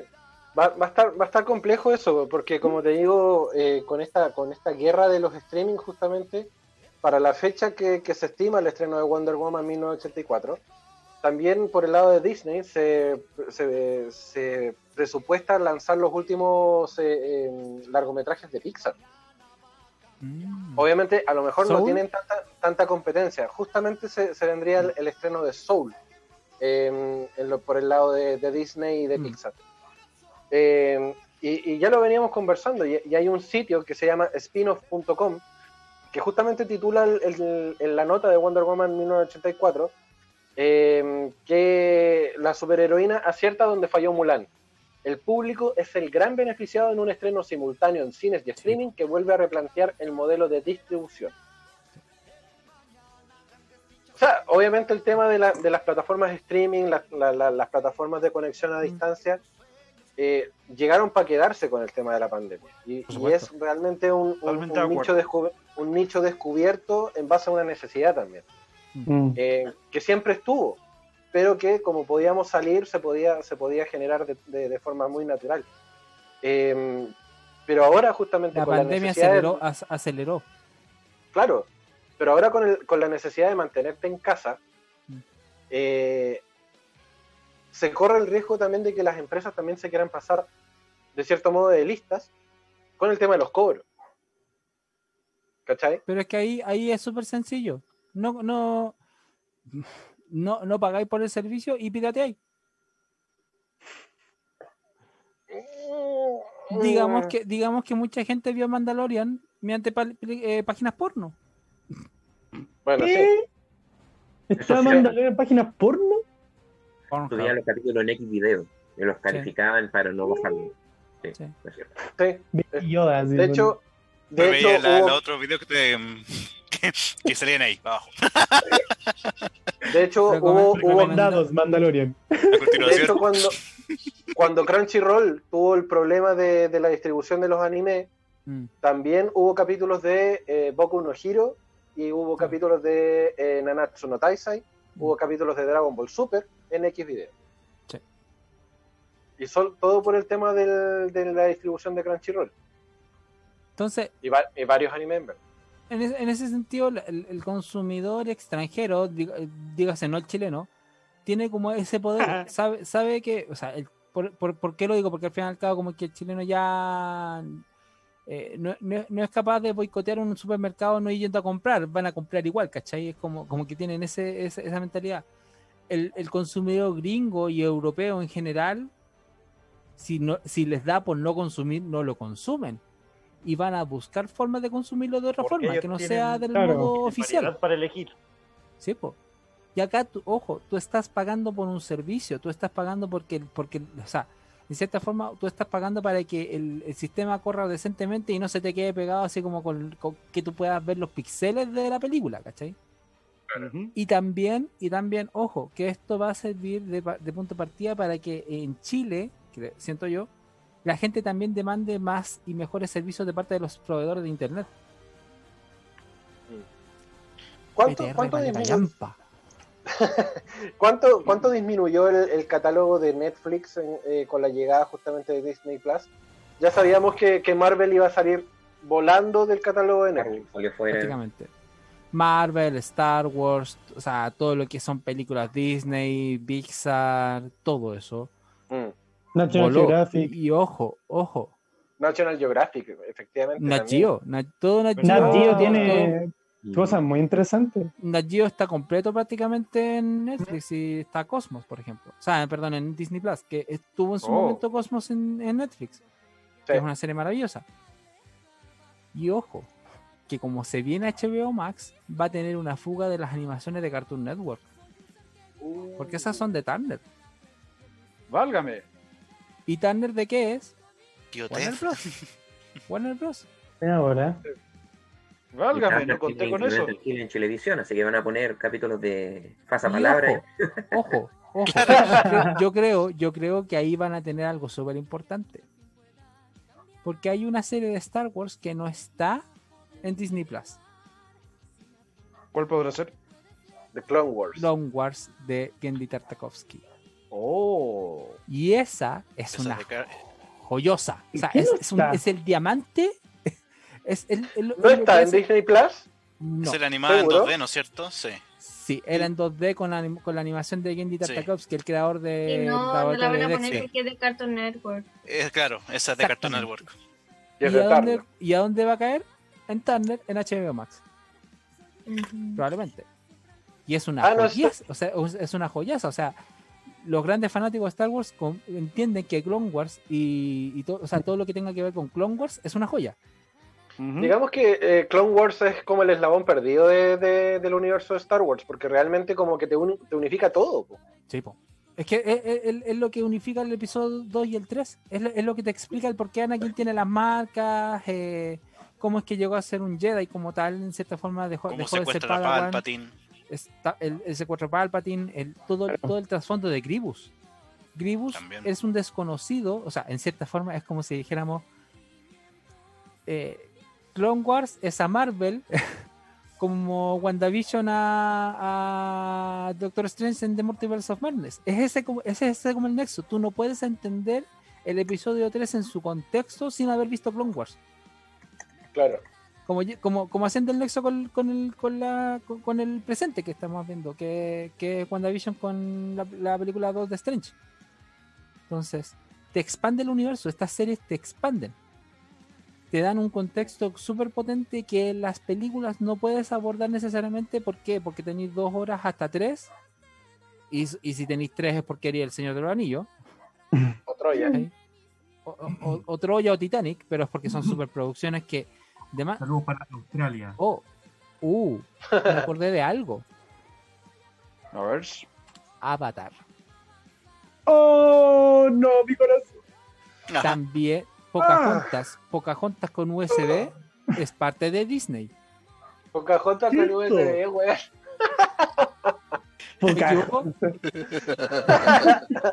Va, a estar, complejo eso, porque como te digo, eh, con, esta, con esta guerra de los streaming justamente, para la fecha que, se estima el estreno de Wonder Woman 1984, también por el lado de Disney se, se, se presupuesta lanzar los últimos eh, largometrajes de Pixar. Mm. Obviamente, a lo mejor no tienen tanta, tanta competencia. Justamente se, se vendría el, el estreno de Soul eh, en lo- por el lado de, de Disney y de Mm. Pixar. Eh, y, y ya lo veníamos conversando, y, y hay un sitio que se llama spinoff.com que justamente titula el- el- en la nota de Wonder Woman 1984 eh, que la superheroína acierta donde falló Mulan. El público es el gran beneficiado en un estreno simultáneo en cines y streaming que vuelve a replantear el modelo de distribución. O sea, obviamente el tema de, la- de las plataformas de streaming, las- la- la- las plataformas de conexión a distancia, eh, llegaron para quedarse con el tema de la pandemia. Y, es realmente un, un- Totalmente un de nicho descu- un nicho descubierto en base a una necesidad también Mm. eh, que siempre estuvo, pero que como podíamos salir se podía, se podía generar de, de- de forma muy natural. Eh, pero ahora justamente La con pandemia la de- aceleró, ac- aceleró. claro, pero ahora con, el- con la necesidad de mantenerte en casa, Mm. eh, se corre el riesgo también de que las empresas también se quieran pasar de cierto modo de listas con el tema de los cobros. ¿Cachai? Pero es que ahí, ahí es súper sencillo. No, no, no, no pagáis por el servicio y pirateáis. Digamos Mm, que, digamos que mucha gente vio Mandalorian mediante eh, páginas porno. Bueno, sí. ¿Qué? ¿Está sí. mandando en páginas porno? Subían los capítulos en X video y los calificaban para no bajarlo. Sí, Sí. es cierto. sí. De hecho, de hecho veía la, hubo- la otro video que, te, que, salían ahí, abajo. De hecho, hubo, hubo- Mandalorian. De hecho cuando, cuando Crunchyroll tuvo el problema de, de la distribución de los animes, Mm. también hubo capítulos de eh, Boku no Hero y hubo capítulos de eh, Nanatsu no Taisai, hubo capítulos de Dragon Ball Super en X video. Sí. Y son todo por el tema del- de la distribución de Crunchyroll Entonces, y, va- y varios animes. verdad. En, ese- en ese sentido, el, el consumidor extranjero, diga- dígase no el chileno, tiene como ese poder, sabe, sabe que, o sea, el- por, por- ¿por qué lo digo? Porque al fin y al cabo como que el chileno ya eh, no, no- no es capaz de boicotear un supermercado no yendo a comprar, van a comprar igual, ¿cachai? Es como, como que tienen ese, ese- esa mentalidad. El, el consumidor gringo y europeo en general, si, no, si les da por no consumir, no lo consumen. Y van a buscar formas de consumirlo de otra Porque forma, que no tienen- sea del Claro. modo oficial. para elegir. Sí, po. Y acá, tú- ojo, tú estás pagando por un servicio, tú estás pagando porque, porque, o sea, de cierta forma, tú estás pagando para que el, el sistema corra decentemente y no se te quede pegado así como con, con que tú puedas ver los píxeles de la película, ¿cachai? Y también, y también, ojo, que esto va a servir de, pa- de punto de partida para que en Chile, que siento yo, la gente también demande más y mejores servicios de parte de los proveedores de internet. ¿Cuánto, cuánto disminuyó, llampa. cuánto- cuánto disminuyó el, el catálogo de Netflix en- eh, con la llegada justamente de Disney Plus? Ya sabíamos que, que Marvel iba a salir volando del catálogo de Netflix. Prácticamente. Marvel, Star Wars, o sea, todo lo que son películas Disney, Pixar, todo eso. Mm. National voló. Geographic. Y, y ojo, ojo, National Geographic, efectivamente. Nat. Geo, Nat- todo Nat Geo, Nat Geo tiene cosas muy interesantes. Nat Geo está completo prácticamente en Netflix y está Cosmos, por ejemplo. O sea, perdón, en Disney Plus, que estuvo en su Oh. momento Cosmos en, en Netflix, que es una serie maravillosa. Y ojo, que como se viene HBO Max, va a tener una fuga de las animaciones de Cartoon Network, porque esas son de Turner. Válgame. ¿Y Turner de qué es? Tío Warner. Bros. Warner Bros. Ahora. Válgame, no conté con eso. en Chilevisión, así que van a poner capítulos de pasapalabra. Ojo, ojo, ojo. Yo- Yo creo, yo creo que ahí van a tener algo súper importante. Porque hay una serie de Star Wars que no está en Disney Plus. ¿Cuál podrá ser? The Clone Wars. Clone Wars de Gendy Tartakovsky. Oh. Y esa es Esa una joyosa. O sea, ¿Qué es, no es un- es el diamante. Es el, el- ¿No que está en Disney Plus? No. Es el animado en ¿Seguro? 2D, ¿no es cierto? Sí. Sí, era en 2D con la, anim- con la animación de Gendy Tartakovsky, el creador de. Y el no, no la van a de poner porque es de Cartoon Network. Es claro, esa es de Cartoon. Network. Y es ¿Y de a, dónde. ¿Y a dónde va a caer? En Turner, en HBO Max, Ujú. probablemente. Y es una Ah, no, joyaza, o sea, es- es una joyaza, o sea, los grandes fanáticos de Star Wars con- entienden que Clone Wars y, y todo, o sea, todo lo que tenga que ver con Clone Wars es una joya. Digamos que eh, Clone Wars es como el eslabón perdido de- de- del universo de Star Wars, porque realmente como que te, uni- te unifica todo. po. Sí, po. Es que es, es- es- es lo que unifica el episodio 2 y el 3. Es, lo- es lo que te explica el por qué Anakin tiene las marcas, eh, cómo es que llegó a ser un Jedi como tal, en cierta forma dejó, Cómo dejó de ser secuestra a Padawan. Palpatine. Está el, el secuestro Palpatine, el, todo, todo el trasfondo de Gribus. Gribus También. es un desconocido, o sea, en cierta forma es como si dijéramos eh, Clone Wars es a Marvel como WandaVision a, a Doctor Strange en The Multiverse of Madness. Es ese, como, es ese como el nexo. Tú no puedes entender el episodio 3 en su contexto sin haber visto Clone Wars Claro. Como, como, como haciendo el nexo con, con el, con, la, con, con el presente que estamos viendo, que, que es WandaVision con la, la película 2 de Strange. Entonces, te expande el universo, estas series te expanden. Te dan un contexto súper potente que las películas no puedes abordar necesariamente. ¿Por qué? Porque tenéis dos horas hasta tres. Y, y si tenéis tres es porque haría el Señor de los Anillos. Otro ya. ¿cachai? O, o- o- o Troya o Titanic, pero es porque son superproducciones que Saludos para Australia. Oh, uh, me acordé de algo. A ver. Avatar. ¡Oh, no, mi corazón! Ajá. También Pocahontas. Pocahontas con USB es parte de Disney. Pocahontas con. USB, weón.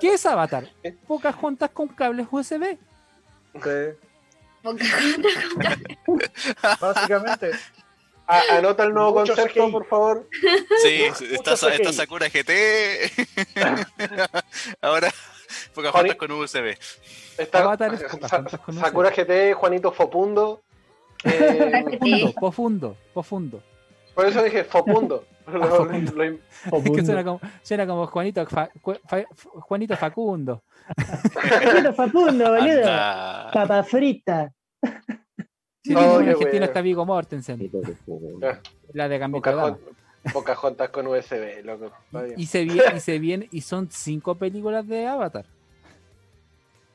¿Qué es Avatar? Pocahontas con cables USB. Básicamente, A- anota el nuevo Mucho concepto, CGI. por favor. Sí, está, Mucho Sa- está CGI. Sakura GT. Ahora, Pocahontas Juani- con USB. Está Avatar es Sa- Pocahontas con Sakura GT, Juanito Fopundo. eh, Profundo, profundo, profundo. Por eso dije Fopundo. Lo- lo- lo- Es que suena como, suena como Juanito, Fa- Ju- Fa- Juanito Facundo. Facundo, Facundo, boludo. Anda. Papa frita. Sí, Oh, en qué argentino bueno. está Vigo Mortensen. La de Gambito de Dama. Pocahon- Pocahontas con USB, loco. Y se viene, y se viene, y son cinco películas de Avatar.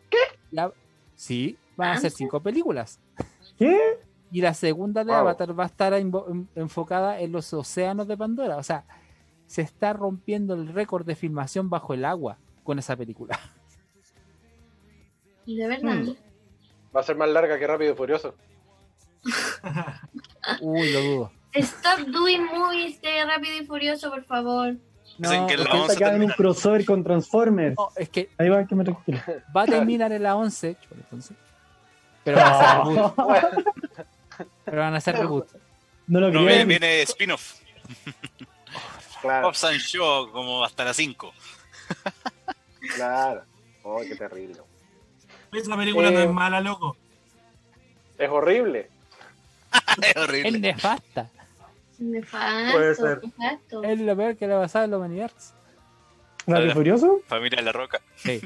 ¿Qué? sí, van a ser cinco películas. ¿Qué? Y la segunda de Wow. Avatar va a estar en- enfocada en los océanos de Pandora. O sea, se está rompiendo el récord de filmación bajo el agua con esa película. De verdad. Hmm. Va a ser más larga que Rápido y Furioso. Uy, lo dudo. Stop doing movies de Rápido y Furioso, por favor. No, Dicen que es la 11 que hagan un crossover con Transformers. no, es que Ahí va, que me tranquilo. va a terminar en la 11. chupa, entonces. Pero van a. Bueno, Pero van a hacer reboot. No lo No, viene, viene spin-off. claro, and Shaw como hasta las 5. claro. Oh, qué terrible. Esa película no Eh, es mala, loco. Es horrible. es Es horrible. nefasta. Nefasto, Puede ser. nefasto. Es lo peor que le ha pasado a la humanidad. ¿Rápido Furioso? Familia de la Roca. Sí.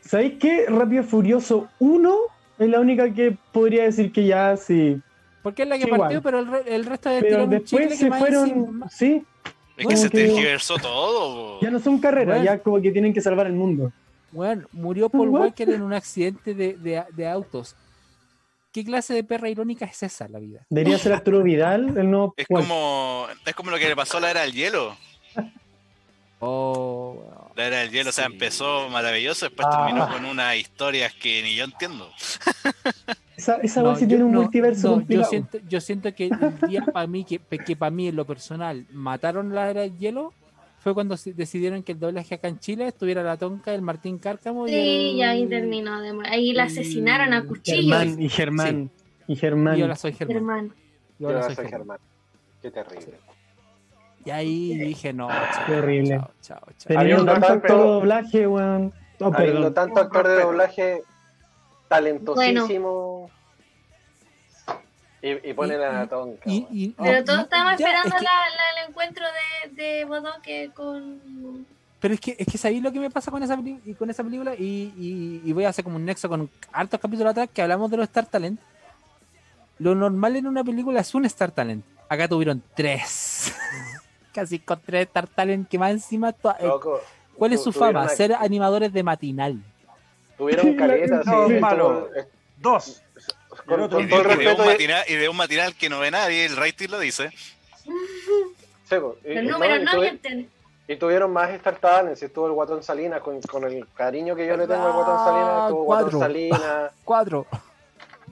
¿Sabéis qué? Rápido Furioso 1 es la única que podría decir que ya sí. Porque es la que Sí, partió, igual. pero el, re- el resto de Pero un después que se fueron. encima- Sí, Es que se que- tergiversó todo. ya no son carreras, Bueno. ya como que tienen que salvar el mundo. Bueno, murió Paul What? Walker en un accidente de, de- de autos. ¿Qué clase de perra irónica es esa la vida? Debería ser Arturo Vidal, el nuevo. Es Walker. como, es como lo que le pasó a la era del hielo. Oh. La era del hielo, o sea, empezó maravilloso, después Ah. terminó con unas historias que ni yo entiendo. Esa, esa No, sí tiene un no, multiverso no, yo siento, yo siento que el día para mí, que, que para mí en lo personal mataron la era del hielo, fue cuando decidieron que el doblaje acá en Chile estuviera la tonca del Martín Cárcamo y Sí, el- ya ahí terminó. de. Ahí la asesinaron a cuchillos. Germán y Germán. Y Y Germán. ahora soy Germán. Germán. Yo ahora soy soy Germán. Germán. Qué terrible. Y ahí dije, no, chao, Qué horrible. chao, chao, chao. Teniendo Habiendo tanto tanto- actor de doblaje, weón. Oh, Habiendo tanto actor de doblaje talentosísimo. Y, y ponen Y- a Tonka. Y, weón. y- Pero todos estábamos ya, esperando es que- la- la- el encuentro de, de Bodoque con. Pero es que, es que sabéis lo que me pasa con esa, con esa película y, y- y voy a hacer como un nexo con hartos capítulos atrás que hablamos de los Star Talent. Lo normal en una película es un Star Talent. Acá tuvieron tres. Casi con tres Star Talent que más encima... eh, Loco, ¿Cuál es su fama? Ser animadores de matinal. Tuvieron caletas, No, sí, malo. Dos. Con, otro con Y todo de, y matinal, y de un matinal que no ve nadie, el rating lo dice. sí, po, y- Los no, números y no tuvi- mienten. Y tuvieron más Star Talents, y estuvo el Guatón Salinas, con, con el cariño que yo le tengo al Guatón Salinas, estuvo Guatón Cuatro. Salinas, Cuatro.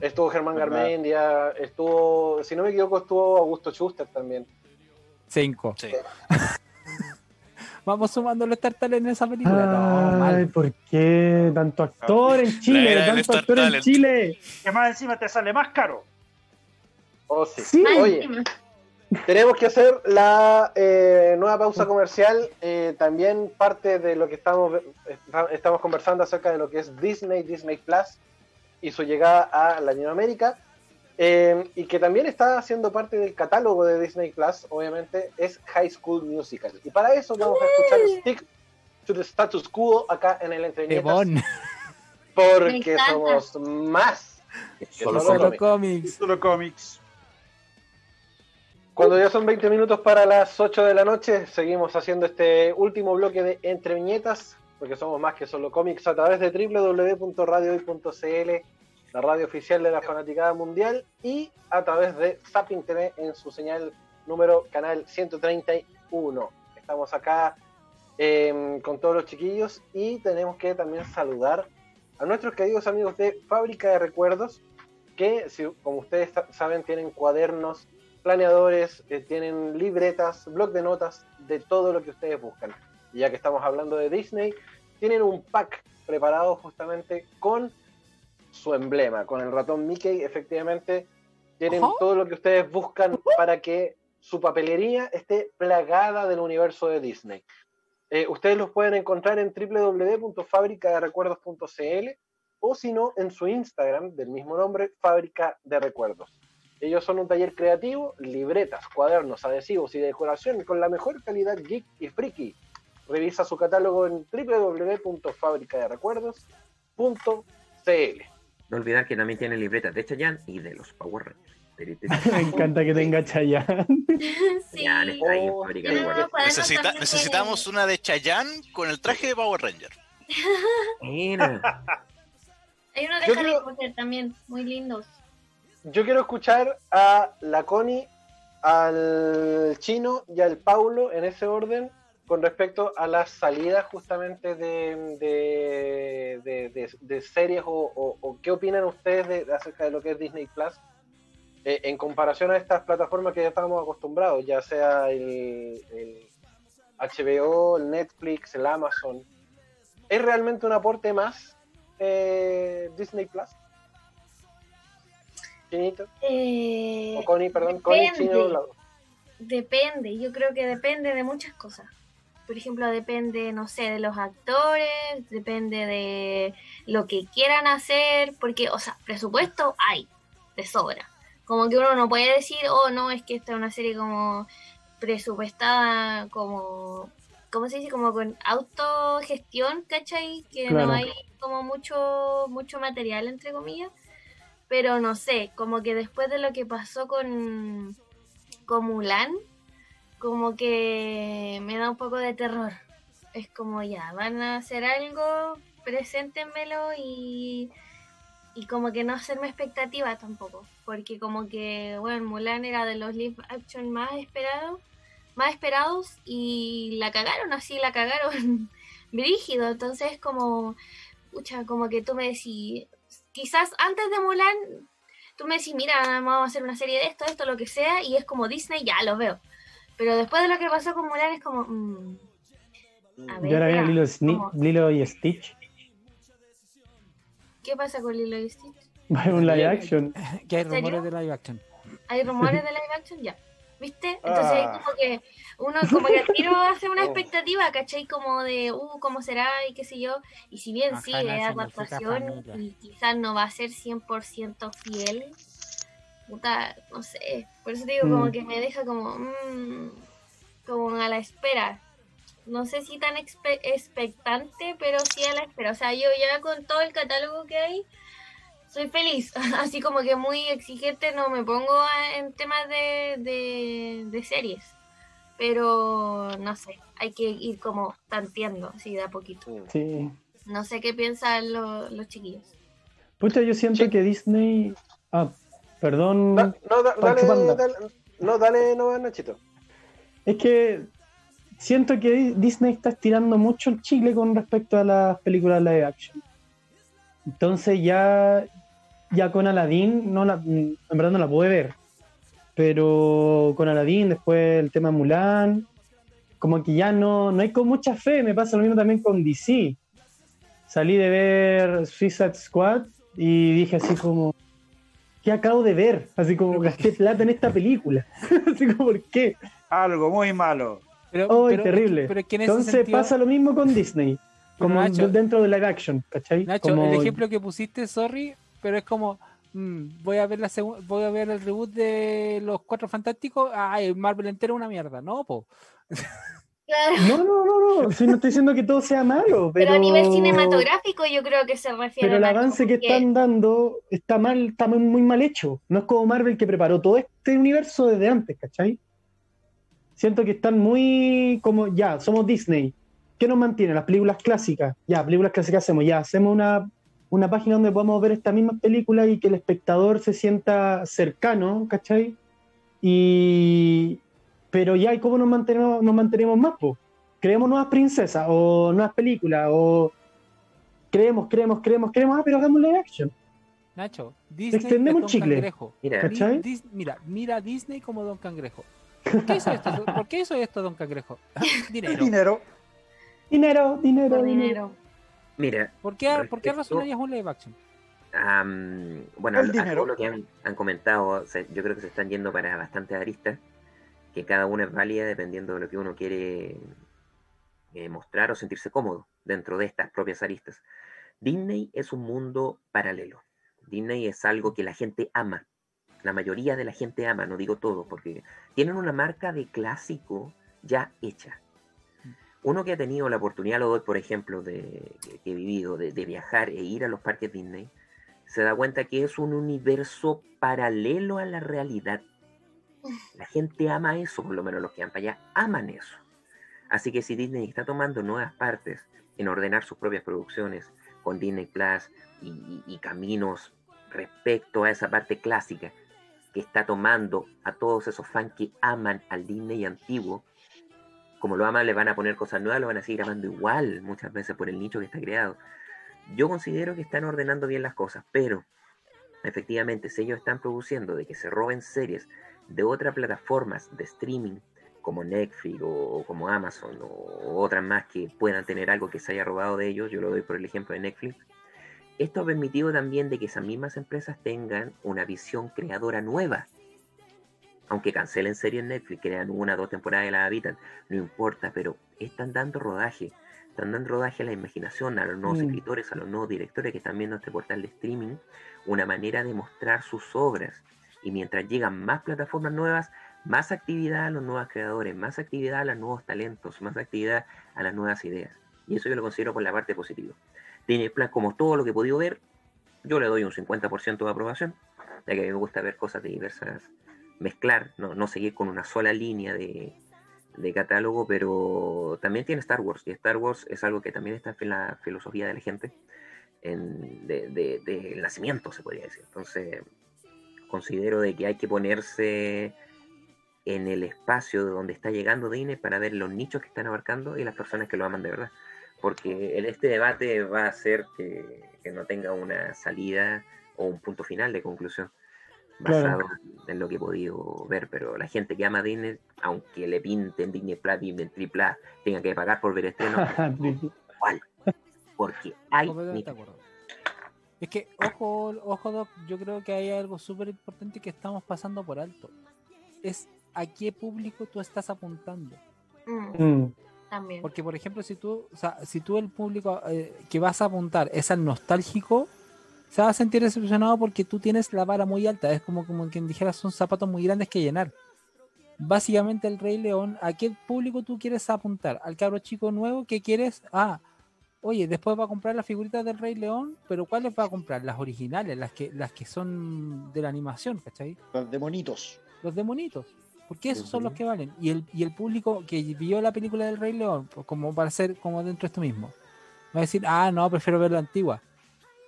estuvo Germán ¿Verdad? Garmendia, estuvo, si no me equivoco, estuvo Augusto Schuster también. Cinco. Sí. Vamos sumando los Star Talent en esa película. No, Ay. ¿por qué tanto actor en Chile? Tanto actor en. Chile. Que más encima te sale más caro. Oh, sí. Sí. Oye, tenemos que hacer la eh, nueva pausa comercial. eh, también parte de lo que estamos, estamos conversando acerca de lo que es Disney, Disney Plus y su llegada a Latinoamérica. Eh, y que también está haciendo parte del catálogo de Disney Plus, obviamente, es High School Musical. Y para eso vamos a escuchar Stick to the Status Quo acá en el Entre Nietas, Ebon. Me porque somos más que Solo solo Solo cómics. cómics. Solo cómics. Cuando ya son 20 minutos para las 8 de la noche, seguimos haciendo este último bloque de Entre Viñetas, porque somos más que solo cómics, a través de www.radiohoy.cl, la radio oficial de la Fanaticada Mundial, y a través de Zapping TV en su señal número canal 131. Estamos acá eh, con todos los chiquillos y tenemos que también saludar a nuestros queridos amigos de Fábrica de Recuerdos, que si- como ustedes sa- saben tienen cuadernos planeadores, eh, tienen libretas, blog de notas, de todo lo que ustedes buscan. Y ya que estamos hablando de Disney, tienen un pack preparado justamente con su emblema, con el ratón Mickey, efectivamente, tienen todo lo que ustedes buscan para que su papelería esté plagada del universo de Disney. Eh, ustedes los pueden encontrar en www.fabricaderecuerdos.cl o si no, en su Instagram del mismo nombre, Fábrica de Recuerdos. Ellos son un taller creativo, libretas, cuadernos, adhesivos y decoración con la mejor calidad geek y friki. Revisa su catálogo en www.fabricaderecuerdos.cl. No olvidar que también tiene libretas de Chayanne y de los Power Rangers. Me encanta que tenga Chayanne. Sí. Oh, Necesita- necesitamos una de Chayanne con el traje de Power Ranger. Mira, Hay uno de Yo Harry creo- Potter también, muy lindos. Yo quiero escuchar a la Connie, al Chino y al Paulo en ese orden con respecto a las salidas justamente de, de, de- de- de series o, o- o qué opinan ustedes de, acerca de lo que es Disney Plus eh, en comparación a estas plataformas que ya estamos acostumbrados, ya sea el, el HBO, el Netflix, el Amazon. ¿Es realmente un aporte más eh, Disney Plus? Chinito. Eh, O Connie, perdón, Connie. Chino. Depende, yo creo que depende de muchas cosas. Por ejemplo, depende, no sé, de los actores, depende de lo que quieran hacer, porque, o sea, presupuesto hay, de sobra. Como que uno no puede decir, oh, no, es que esta es una serie como presupuestada, como, ¿cómo se dice? Como con autogestión, ¿cachai? Que Claro. no hay como mucho, mucho material, entre comillas. Pero no sé, como que después de lo que pasó con, con Mulan, como que me da un poco de terror. Es como ya, van a hacer algo, preséntenmelo y, y como que no hacerme expectativa tampoco. Porque como que, bueno, Mulan era de los live action más esperados, más esperados y la cagaron así, la cagaron brígido. Entonces como, pucha, como que tú me decís, quizás antes de Mulan, tú me decís, mira, vamos a hacer una serie de esto, esto, lo que sea, y es como Disney, ya lo veo. Pero después de lo que pasó con Mulan es como, mm, a ver, Yo ahora vi a espera, Lilo. Lilo y Stitch. ¿qué pasa con Lilo y Stitch? Va a un live action. Que hay rumores de live action. Hay rumores de live action, ya. ¿Viste? Entonces ahí Ah. como que uno como que tiro hace una expectativa, ¿cachai? Como de, uh, ¿cómo será? Y qué sé yo. Y si bien sí, Ojalá es adaptación y quizás no va a ser 100% fiel, puta, no sé. Por eso te digo, como Mm. que me deja como, mm, como a la espera. No sé si tan expe- expectante, pero sí a la espera. O sea, yo ya con todo el catálogo que hay, soy feliz. Así como que muy exigente no me pongo a- en temas de, de, de series. Pero no sé, hay que ir como tanteando, así de a poquito. Sí. No sé qué piensan lo- los chiquillos. Pucha, yo siento Sí. que Disney. Ah, perdón. No, da- Pancho dale, no, dale, no, Nachito. Es que siento que Di- Disney está estirando mucho el chicle con respecto a las películas live action. Entonces ya, ya con Aladdin, no la, en verdad no la pude ver. Pero con Aladdin, después el tema Mulan, como que ya no, no hay con mucha fe. Me pasa lo mismo también con DC. Salí de ver Suicide Squad y dije así como, ¿qué acabo de ver? Así como gasté plata en esta película. así como, ¿por qué? Algo muy malo. Pero, ¡Ay, pero- terrible! pero en Entonces sentido, pasa lo mismo con Disney, como Nacho- dentro de live action, ¿cachai? Nacho, Como- el ejemplo que pusiste, sorry, pero es como mm, voy a ver la segu- voy a ver el reboot de los Cuatro Fantásticos, ay, Marvel entero es una mierda, no, po. Claro. No, no, no, no, si no estoy diciendo que todo sea malo, pero... Pero a nivel cinematográfico yo creo que se refiere Pero el avance que están dando está mal, está muy, mal hecho. No es como Marvel que preparó todo este universo desde antes, ¿cachai? Siento que están muy como, ya, somos Disney. ¿Qué nos mantiene? Las películas clásicas. Ya, películas clásicas hacemos. Ya, hacemos una, una página donde podamos ver estas mismas películas y que el espectador se sienta cercano, ¿cachai? Y... Pero ya, ¿y cómo nos mantenemos, nos mantenemos más, po? Creemos nuevas princesas o nuevas películas o creemos, creemos, creemos, creemos, ah, pero hagamos live action. Nacho, Disney Extendemos Don chicle. Cangrejo. Mira, Mi- ¿Cachai? Dis- mira, mira a Disney como Don Cangrejo. ¿Por qué hizo esto, ¿Por qué hizo esto Don Cangrejo? Dinero. Dinero. Dinero, dinero, Por dinero. mira, ¿Por qué, ¿por qué Respecto- razonarías un live action? Am, bueno, todo lo que han, han comentado, yo creo que se están yendo para bastantes aristas, que cada una es válida dependiendo de lo que uno quiere eh, mostrar o sentirse cómodo dentro de estas propias aristas. Disney es un mundo paralelo. Disney es algo que la gente ama. La mayoría de la gente ama, no digo todo, porque tienen una marca de clásico ya hecha. Uno que ha tenido la oportunidad, lo doy por ejemplo, de, que, he vivido, de, de viajar e ir a los parques Disney, se da cuenta que es un universo paralelo a la realidad. La gente ama eso, por lo menos los que van para allá aman eso. Así que si Disney está tomando nuevas partes en ordenar sus propias producciones con Disney Plus y, y- caminos respecto a esa parte clásica que está tomando a todos esos fans que aman al Disney antiguo, como lo aman, le van a poner cosas nuevas, lo van a seguir amando igual, muchas veces por el nicho que está creado. Yo considero que están ordenando bien las cosas, pero efectivamente, si ellos están produciendo de que se roben series de otras plataformas de streaming, como Netflix o, o como Amazon o otras más que puedan tener algo que se haya robado de ellos, yo lo doy por el ejemplo de Netflix, esto ha permitido también de que esas mismas empresas tengan una visión creadora nueva. Aunque cancelen series Netflix, crean una o dos temporadas y la habitan, no importa, pero están dando rodaje, están dando rodaje a la imaginación, a los nuevos Mm. escritores, a los nuevos directores que están viendo este portal de streaming, una manera de mostrar sus obras. Y mientras llegan más plataformas nuevas, más actividad a los nuevos creadores, más actividad a los nuevos talentos, más actividad a las nuevas ideas. Y eso yo lo considero por la parte positiva. Tiene como todo lo que he podido ver, yo le doy un 50% de aprobación, ya que a mí me gusta ver cosas de diversas, mezclar, no, no seguir con una sola línea de, de catálogo, pero también tiene Star Wars, y Star Wars es algo que también está en la filosofía de la gente, en, de, de- del nacimiento, se podría decir. Entonces, considero de que hay que ponerse en el espacio de donde está llegando Disney para ver los nichos que están abarcando y las personas que lo aman de verdad. Porque el- este debate va a hacer que, que no tenga una salida o un punto final de conclusión basado Claro. en lo que he podido ver. Pero la gente que ama Disney, aunque le pinten Disney Plus, Disney Triple A, tenga que pagar por ver estrenos, igual. Porque hay Completamente nichos. de acuerdo. Es que, ojo, ojo, Doc, yo creo que hay algo súper importante que estamos pasando por alto. Es a qué público tú estás apuntando. Mm, Mm. también. Porque, por ejemplo, si tú, o sea, si tú el público eh, que vas a apuntar es al nostálgico, se va a sentir decepcionado porque tú tienes la vara muy alta. Es como, como quien dijera, son zapatos muy grandes que llenar. Básicamente, el Rey León, ¿a qué público tú quieres apuntar? ¿Al cabro chico nuevo que quieres? Ah, oye, después va a comprar las figuritas del Rey León, pero ¿cuáles va a comprar? Las originales, las que, las que son de la animación, ¿cachai? Los demonitos. los demonitos. Porque esos son los que valen. Y el, y el público que vio la película del Rey León, pues, como para ser como dentro de esto mismo, va a decir, ah, no, prefiero ver la antigua.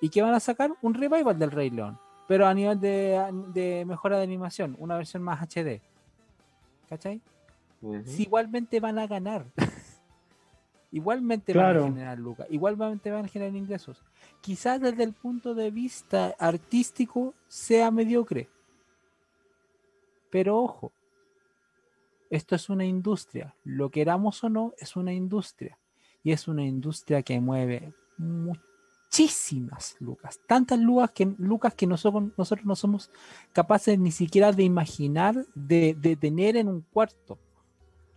¿Y qué van a sacar? Un revival del Rey León. Pero a nivel de, de mejora de animación, una versión más HD. ¿Cachai? Si igualmente van a ganar. igualmente van Claro. a generar lucas. Igualmente van a generar ingresos. Quizás desde el punto de vista artístico sea mediocre. Pero ojo, esto es una industria. Lo queramos o no, es una industria. Y es una industria que mueve muchísimas lucas. Tantas lucas que, lucas que nosotros, nosotros no somos capaces ni siquiera de imaginar de, de tener en un cuarto.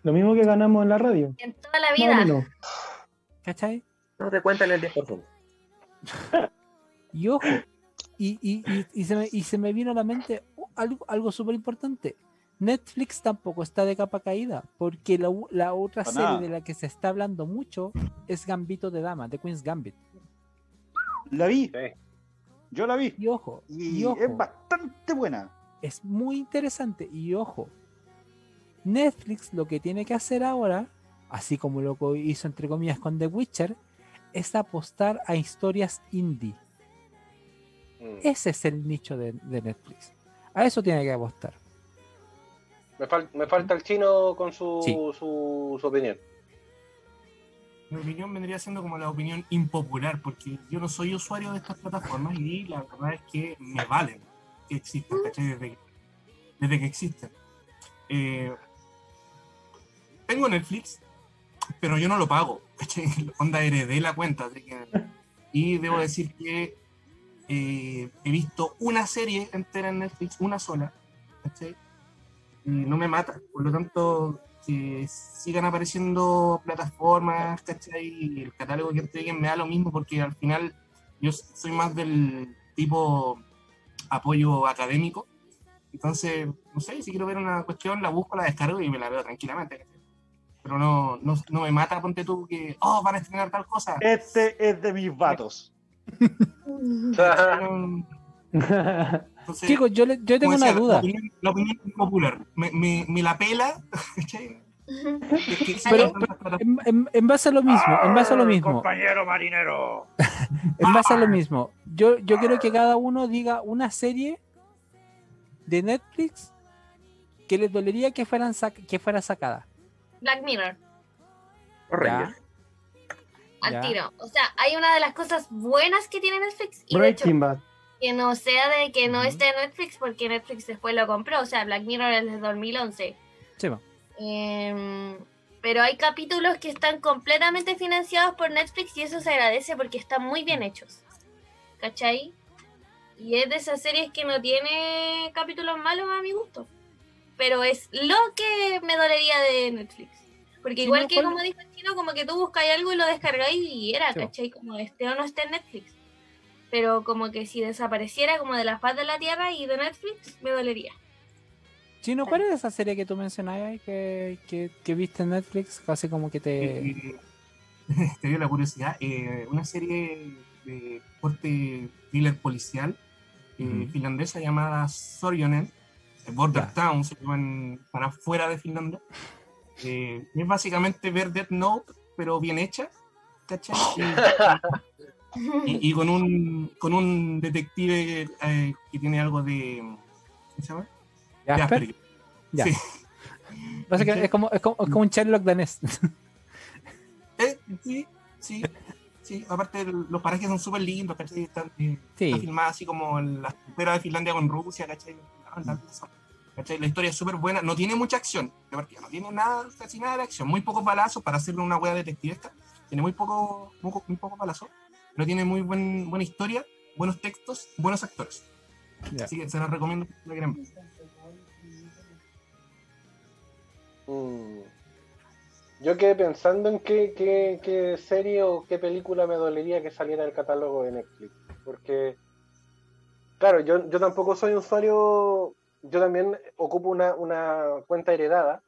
Lo mismo que ganamos en la radio. En toda la vida. menos. ¿Cachai? No te cuentan el 10%. Y ojo, y, y- y- y se, me, y se me vino a la mente algo, algo súper importante. Netflix tampoco está de capa caída, porque la, la otra Para serie nada. de la que se está hablando mucho es Gambito de Dama, de Queen's Gambit. La vi. Sí. Yo la vi. Y ojo, Y, y ojo, es bastante buena. es muy interesante. Y ojo, Netflix lo que tiene que hacer ahora, así como lo que hizo entre comillas con The Witcher, es apostar a historias indie. Mm. Ese es el nicho de, de Netflix. A eso tiene que apostar. Me, fal- me falta el chino con su, Sí. su, su opinión. Mi opinión vendría siendo como la opinión impopular, porque yo no soy usuario de estas plataformas y la verdad es que me valen que existan, ¿cachai? Desde, que- desde que existen. Eh, tengo Netflix, pero yo no lo pago. Onda heredé la cuenta, así que... Y debo decir que eh, he visto una serie entera en Netflix, una sola. Y no me mata, por lo tanto que sigan apareciendo plataformas, ¿cachai? Y el catálogo que entreguen me da lo mismo porque al final yo soy más del tipo apoyo académico. Entonces, no sé, si quiero ver una cuestión, la busco, la descargo y me la veo tranquilamente. Pero no, no, no me mata, ponte tú, que, oh, van a estrenar tal cosa. Este es de mis vatos. Entonces, Chicos, yo, le- yo tengo una decía, La duda. opinión, la opinión popular. Me, me, me la pela, Pero-. En, en- en base a lo mismo, en base a lo mismo, Compañero marinero. en base a lo mismo, yo, yo quiero que cada uno diga una serie de Netflix que les dolería que, fueran sac- que fuera sacada. Black Mirror. Rangers. al Ya. tiro. O sea, hay una de las cosas buenas que tiene Netflix y de hecho Breaking Bad. que no sea de que no esté en Netflix porque Netflix después lo compró. O sea, Black Mirror es de 2011. Sí, va. Em, pero hay capítulos que están completamente financiados por Netflix y eso se agradece porque están muy bien hechos. ¿Cachai? Y es de esas series que no tiene capítulos malos a mi gusto. Pero es lo que me dolería de Netflix. Porque igual que ¿cuál- como dijo el chino, como que tú buscáis algo y lo descargáis y era, Sí. ¿cachai? Como este o no esté en Netflix. Pero como que si desapareciera como de la faz de la tierra y de Netflix, me dolería. Chino, ¿cuál es esa serie que tú mencionabas ahí que, que, que viste en Netflix? Casi como que te... Eh, te dio la curiosidad. eh, una serie de corte thriller policial eh, finlandesa llamada Sorjonen, eh, Border. Town, se llaman para afuera de Finlandia. Eh, es básicamente ver Death Note, pero bien hecha, ¿cachai? Y, y- con, un, con un detective eh, que tiene algo de. ¿Cómo se llama? Jasper? Ya. Sí. Básicamente es como, es como, es como un Sherlock danés. Eh, sí, sí, sí. Aparte, los parajes son súper lindos, ¿cachai? Están, eh, Sí. Está filmada así como en la frontera de Finlandia con Rusia, ¿cachai? La- la- ¿cachai? La historia es súper buena, no tiene mucha acción, de partida, no tiene nada, casi nada de acción, muy pocos balazos para hacerle una hueá detectivesca, tiene muy poco, muy, muy pocos balazos, pero tiene muy buen, buena historia, buenos textos, buenos actores. Así que se los recomiendo. la ver. Mm. Yo quedé pensando en qué, qué, qué serie o qué película me dolería que saliera del catálogo de Netflix. Porque, claro, yo, yo tampoco soy un usuario, yo también ocupo una, una cuenta heredada.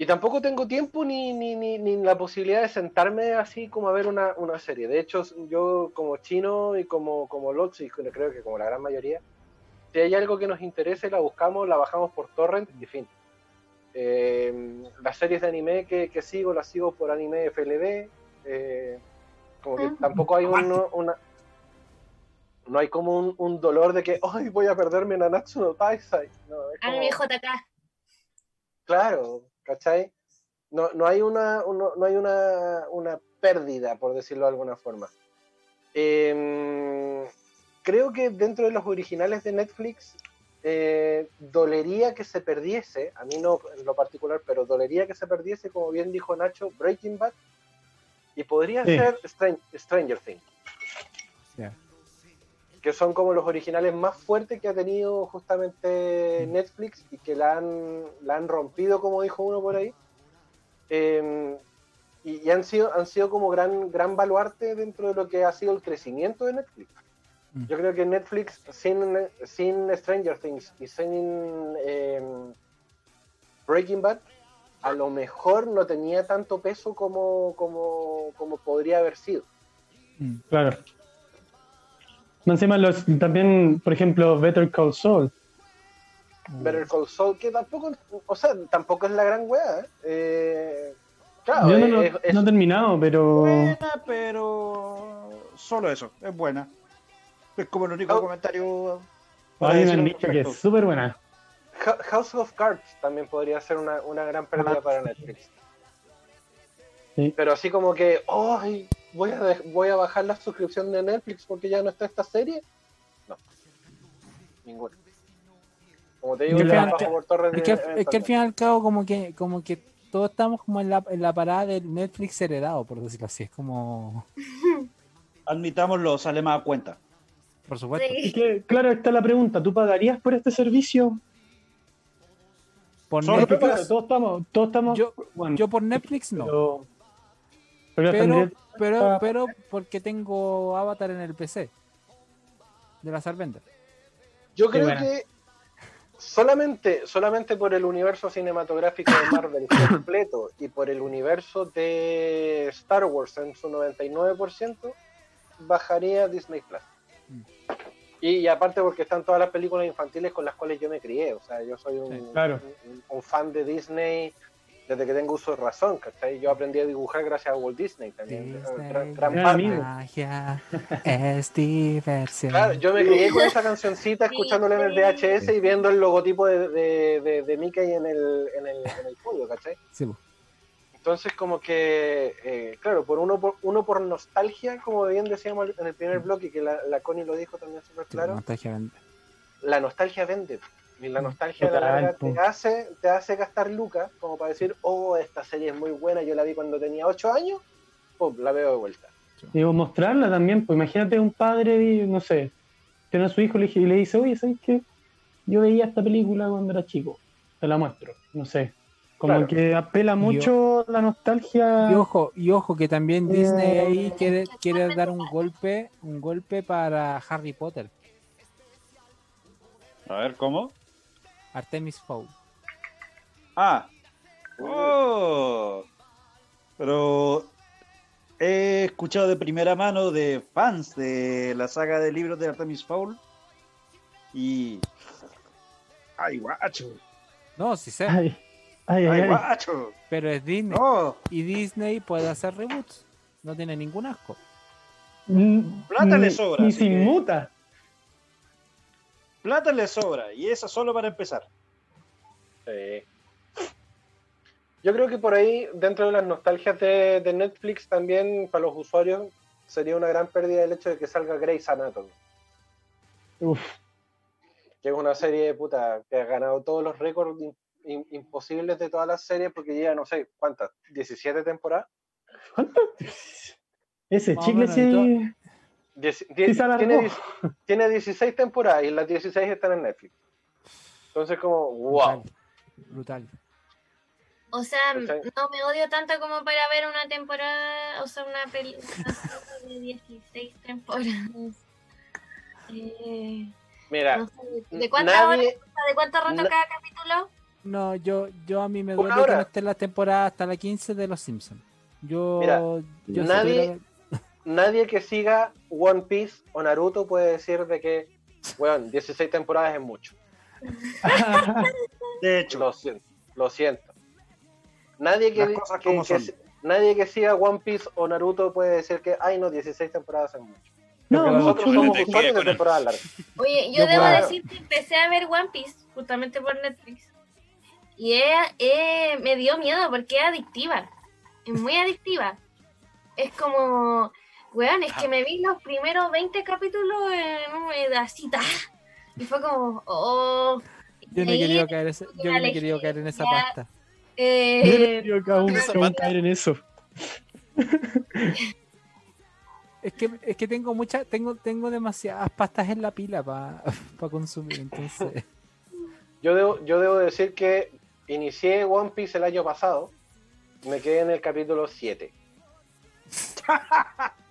Y tampoco tengo tiempo ni, ni, ni, ni la posibilidad de sentarme así como a ver una, una serie. De hecho, yo como chino y como, como Lotso, y creo que como la gran mayoría, si hay algo que nos interese, la buscamos, la bajamos por torrent y fin. Eh, las series de anime que, que sigo, las sigo por anime FLB. eh, como que Ah. tampoco hay un, una. No hay como un, un dolor de que, ¡ay, voy a perderme Nanatsu no Taisai! No, es como- JK. Claro, ¿cachai? No, no hay, una, uno- no hay una, una pérdida, por decirlo de alguna forma. Em, creo que dentro de los originales de Netflix eh, dolería que se perdiese, a mí no en lo particular, pero dolería que se perdiese, como bien dijo Nacho, Breaking Bad, y podría Sí. ser Stran- Stranger Things, Ya. Que son como los originales más fuertes que ha tenido justamente Netflix y que la han, la han rompido, como dijo uno por ahí. Eh, y, y han sido han sido como gran gran baluarte dentro de lo que ha sido el crecimiento de Netflix. Mm. Yo creo que Netflix sin, sin Stranger Things y sin eh, Breaking Bad a lo mejor no tenía tanto peso como, como, como podría haber sido. Mm. Claro. Más encima los, también, por ejemplo, Better Call Saul. Better Call Saul, que tampoco, o sea, tampoco es la gran wea. ¿eh? Eh, claro, Yo no, es- es- no he terminado, pero. Buena, pero solo eso, es buena. Es como el único Oh. comentario. una al nicho que es súper buena. House of Cards también podría ser una, una gran pérdida Ah, para. Netflix. Sí. Pero así como que, ¡ay! Voy, a voy a bajar la suscripción de Netflix porque ya no está esta serie. No. Ninguna. Como te digo, la bajo por torres Es que, es que al fin y al cabo como que como que todos estamos como en la, en la parada del Netflix heredado, por decirlo así. Es como... Admitámoslo, sale más a cuenta. Por supuesto. Es Sí. que, claro, está la pregunta. ¿Tú pagarías por este servicio? Por Netflix, claro, todos estamos, todos estamos. Yo- bueno, yo por Netflix no. pero, pero, Pero, tendría- pero, pero porque tengo Avatar en el PC. De la Sarvender. Yo creo que solamente, solamente por el universo cinematográfico de Marvel completo y por el universo de Star Wars en su 99%, bajaría Disney Plus. Mm. Y, y aparte porque están todas las películas infantiles con las cuales yo me crié. O sea, yo soy un, Sí, claro. un- un fan de Disney desde que tengo uso de razón. ¿cachai? Yo aprendí a dibujar gracias a Walt Disney también. Disney, Gran, gran Gran parte. amigo. magia es diversión. Claro, yo me crié con esa cancioncita escuchándola en el. VHS y viendo el logotipo de, de, de, de Mickey en el, en el, en el podio, ¿cachai? Sí. Entonces, como que, eh, claro, por uno, por uno por nostalgia, como bien decíamos en el primer bloque, que la, la Connie lo dijo también súper Sí, claro, nostalgia vende. la nostalgia vende. Y la nostalgia a la po. te hace, te hace gastar lucas, como para decir, oh, esta serie es muy buena, yo la vi cuando tenía 8 años, pum, la veo de vuelta. Digo, mostrarla también, pues imagínate un padre, y, no sé, tiene a su hijo y le- y le dice, oye, ¿sabes qué? Yo veía esta película cuando era chico, te la muestro, no sé. Como Claro. que apela mucho la nostalgia. Y ojo, y ojo que también Disney ahí Eh, quiere, quiere dar un golpe, un golpe para Harry Potter, A ver, ¿cómo? Artemis Fowl. Ah. Oh. Pero he escuchado de primera mano de fans de la saga de libros de Artemis Fowl. Y. ¡Ay, guacho! No, sí sé, Ay, ay, ay, ¡Ay, ay. guacho! pero es Disney. ¡No! Y Disney puede hacer reboots. No tiene ningún asco. Plata le ni- sobra, Ni sin que- muta. Plata le sobra, y esa solo para empezar. Sí. Yo creo que por ahí, dentro de las nostalgias de, de Netflix, también para los usuarios sería una gran pérdida el hecho de que salga Grey's Anatomy, Uf, que es una serie puta que ha ganado todos los récords in- in- imposibles de todas las series porque lleva, no sé, ¿cuántas? ¿17 temporadas? ¿cuánto? Ese chicle sí. Dieci- tiene, tiene 16 temporadas y las 16 están en Netflix. Entonces, como, wow. Brutal. Brutal. O sea, ¿Cachai? no me odio tanto como para ver una temporada, o sea, una película de 16 temporadas. Eh, Mira, no sé, ¿De cuántas horas? ¿De cuánto rato cada capítulo? No, yo, yo a mí me duele que no esté en la temporada hasta la 15 de Los Simpsons. Yo, Mira, yo si nadie- nadie que siga One Piece o Naruto puede decir de que, weón, 16 temporadas es mucho. De hecho, Lo siento, lo siento. Nadie que, que- nadie que siga One Piece o Naruto puede decir que, ay no, 16 temporadas es mucho. No, Porque nosotros mucho, somos usuarios de temporadas largas. Oye, yo Yo debo puedo- decir que empecé a ver One Piece justamente por Netflix. Y es- es- me dio miedo porque es adictiva. Es muy adictiva. Es como, weón, es que me vi los primeros 20 capítulos en un pedacito. Y fue como, oh. yo no he querido caer, ese- yo no he querido caer en esa pasta. eh, Yo que aún, Esa que aún pata. caer en eso. Es que, es que tengo mucha, tengo, tengo demasiadas pastas en la pila para consumir, entonces. Yo debo, yo debo decir que inicié One Piece el año pasado, me quedé en el capítulo 7.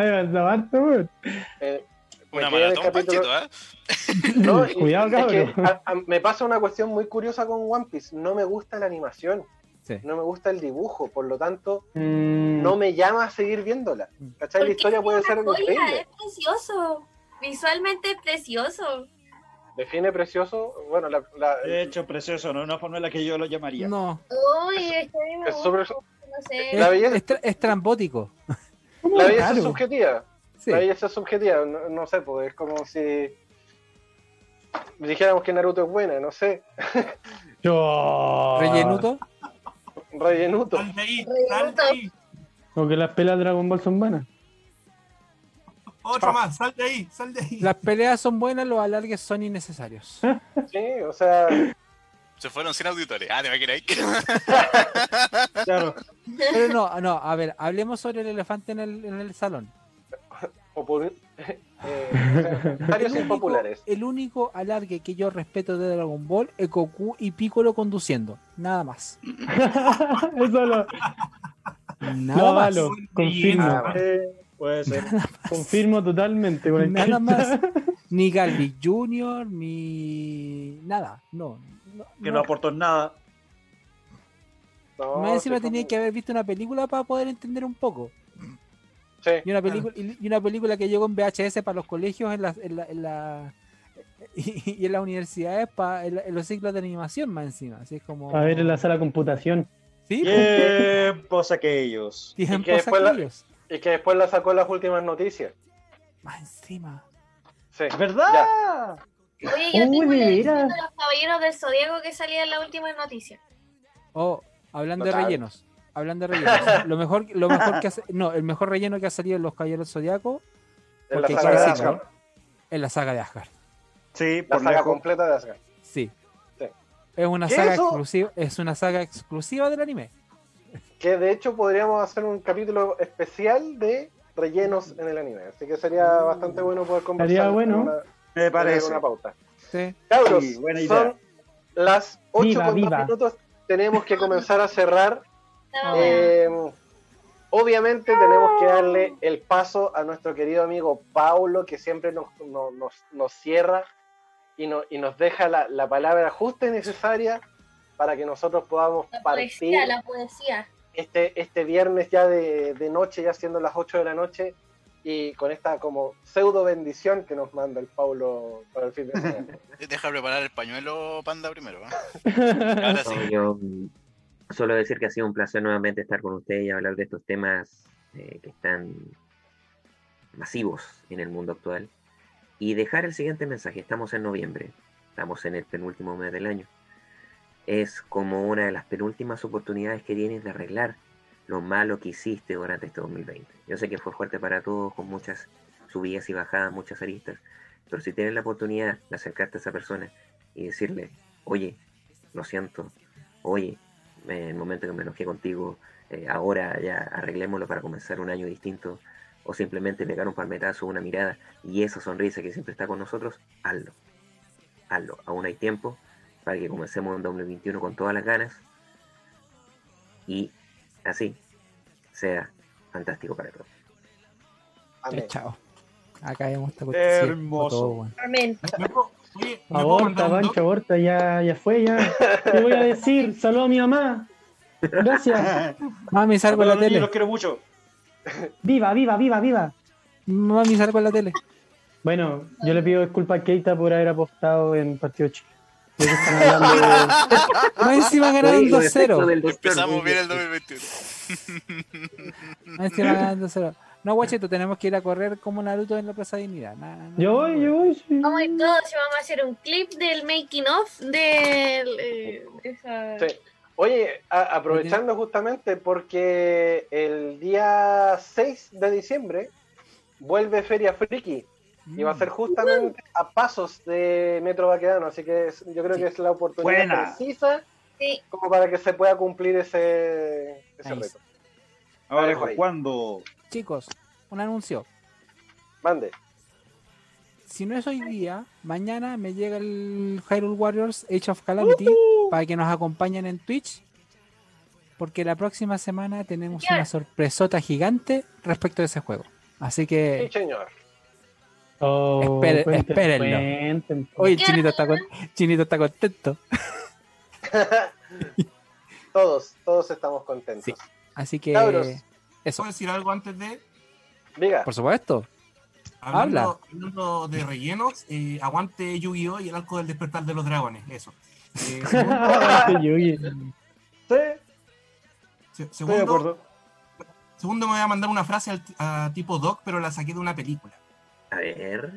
Weón. Eh, me Una maratón, capítulo- Panchito, ¿eh? No, y- Cuidado, es que cabrón. a- a- me pasa una cuestión muy curiosa con One Piece. No me gusta la animación, Sí. no me gusta el dibujo, por lo tanto, Mm, no me llama a seguir viéndola. ¿Cachai? La historia es puede ser joya, increíble. Es precioso. Visualmente es precioso. Define precioso. Bueno, la, la- de hecho, precioso, no es una forma en la que yo lo llamaría. No, Uy, es que a mí me es gusta, súper- no sé. La es, belleza- es tra- es trambótico. ¿Cómo la belleza raro? es subjetiva. Sí. La belleza es subjetiva. No, no sé, pues es como si dijéramos que Naruto es buena, no sé. Yo... Rellenuto. Rellenuto. Sal de ahí, sal de ahí. O que las pelas de Dragon Ball son vanas. Otro más, sal de ahí, sal de ahí. Las peleas son buenas, los alargues son innecesarios. Sí, o sea, Se fueron sin auditores. Ah, te va a quedar ahí. Claro, Pero no, no, a ver, hablemos sobre el elefante en el, en el salón. popul- eh, comentarios El único, impopulares. el único alargue que yo respeto de Dragon Ball es Goku y Piccolo conduciendo. Nada más. Eso lo, Nada lo más. confirmo, eh, puede ser. confirmo totalmente. Nada más. Ni Galvi Jr., ni nada. No. Que no. no aportó nada. no, Más encima tenía que haber visto una película para poder entender un poco. sí. Y una película, y y una película que llegó en VHS para los colegios en la, en la, en la- y, y en las universidades para en, los ciclos de animación más encima. Así es como. A ver en la sala de computación. Sí, Tiempos aquellos. pues, Y que tiempos después la- aquellos. Y que después la sacó en las últimas noticias. Más encima. Sí. ¿Verdad? Oye, yo tengo de la los caballeros del Zodíaco que salía en la última noticia. Oh, hablando de rellenos. Hablando de rellenos. lo mejor, lo mejor que hace, no, el mejor relleno que ha salido en los Caballeros Zodiaco En la Porque saga de Asgard. es la saga de Asgard. Sí, La por saga lejos. completa de Asgard. Sí. Sí. Es una ¿Qué saga eso? exclusiva, es una saga exclusiva del anime. Que de hecho podríamos hacer un capítulo especial de rellenos en el anime. Así que sería bastante bueno poder conversar. Estaría bueno. en una- Me parece. una pauta. Sí. Cabros, Sí, buena idea. son las 8 Viva, con viva. minutos. Tenemos que comenzar a cerrar. Estaba Eh, obviamente tenemos que darle el paso a nuestro querido amigo Paulo, que siempre nos, nos, nos- nos cierra y, no- y nos deja la, la palabra justa y necesaria para que nosotros podamos la partir poesía, la poesía. este, este viernes ya de, de noche, ya siendo las 8 de la noche, y con esta como pseudo bendición que nos manda el Paulo para el fin de semana. Deja preparar el pañuelo, panda, primero. ¿eh? Ahora sí. No, yo mm, solo decir que ha sido un placer nuevamente estar con ustedes y hablar de estos temas eh, que están masivos en el mundo actual. Y dejar el siguiente mensaje. Estamos en noviembre, estamos en el penúltimo mes del año. Es como una de las penúltimas oportunidades que tienes de arreglar lo malo que hiciste durante este 2020. Yo sé que fue fuerte para todos, con muchas subidas y bajadas, muchas aristas, pero si tienes la oportunidad de acercarte a esa persona y decirle, oye, lo siento, oye, en el momento que me enojé contigo, eh, ahora ya arreglémoslo para comenzar un año distinto, o simplemente pegar un palmetazo, una mirada y esa sonrisa que siempre está con nosotros, hazlo. Hazlo. Aún hay tiempo para que comencemos en 2021 con todas las ganas y así sea fantástico para todos. Amén. Chao. Acá hemos Hermoso. Amén. ¿Me puedo- oye, ¿me puedo Aborta, Pancho, aborta, ya, ya fue, ya. Te voy a decir, saludo a mi mamá. Gracias. Mami, salgo en la tele. los quiero mucho. Viva, viva, viva, viva. Mami, salgo en la tele. Bueno, yo le pido disculpas a Keita por haber apostado en partido chico. Ya que están hablando de- Más encima ganaron Los efectos 2-0. del doctor, Empezamos bien el bien. 2021. Más encima ganaron 2-0. No, guachito, tenemos que ir a correr como Naruto en la Plaza Dignidad. Na- na- Yo voy, yo voy, sí. Vamos a ir todos y vamos a hacer un clip del making of de eh, esa... Sí. Oye, a- aprovechando justamente porque el día 6 de diciembre vuelve Feria Friki y va a ser justamente a pasos de Metro Baquedano, así que es- yo creo que es la oportunidad Buena. precisa Sí. como para que se pueda cumplir ese, ese reto. Ahora. ¿cuándo? Chicos, un anuncio. Mande. Si no es hoy día, mañana me llega el Hyrule Warriors Age of Calamity para que nos acompañen en Twitch. Porque la próxima semana tenemos una sorpresota gigante respecto de ese juego. Así Sí, que, señor. Oh, Espere- cuenten, espérenlo. cuenten. oye, Chinito está, con- Chinito está contento. todos, todos estamos contentos. Sí. Así que, Cabros. eso, ¿Puedo decir algo antes de? Diga. por supuesto. Hablando, hablando de rellenos, eh, aguante Yu-Gi-Oh! y el arco del despertar de los dragones. Eso. Eh, segundo, Yugi. Sí, se- estoy de segundo, acuerdo. segundo me voy a mandar una frase al- a tipo Doc, pero la saqué de una película. A ver.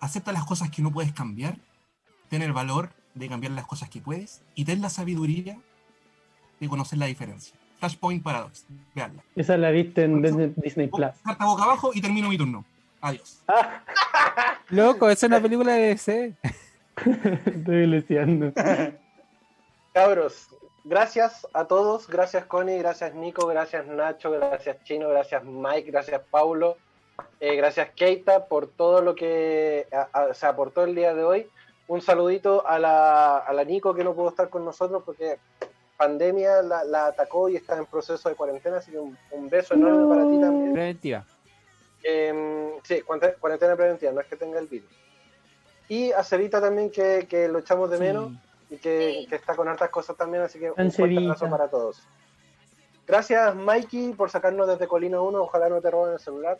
Acepta las cosas que no puedes cambiar, ten el valor de cambiar las cosas que puedes y ten la sabiduría de conocer la diferencia. Flashpoint Paradox, veanla. Esa la viste en Disney, Disney Plus. Carta boca abajo y termino mi turno. Adiós. Loco, es una película de DC. Estoy leseando. Cabros, gracias a todos, gracias Connie, gracias Nico, gracias Nacho, gracias Chino, gracias Mike, gracias Paulo, eh, gracias Keita por todo lo que a- a- se aportó el día de hoy. Un saludito a la, a la Nico que no pudo estar con nosotros porque pandemia la, la atacó y está en proceso de cuarentena, así que un, un beso enorme para ti también. Preventiva. Eh, sí, cuarentena preventiva, no es que tenga el virus. Y a Cevita también que, que lo echamos de menos y que, Sí. que está con hartas cosas también, así que un fuerte abrazo para todos. Gracias Mikey por sacarnos desde Colina 1, ojalá no te roben el celular.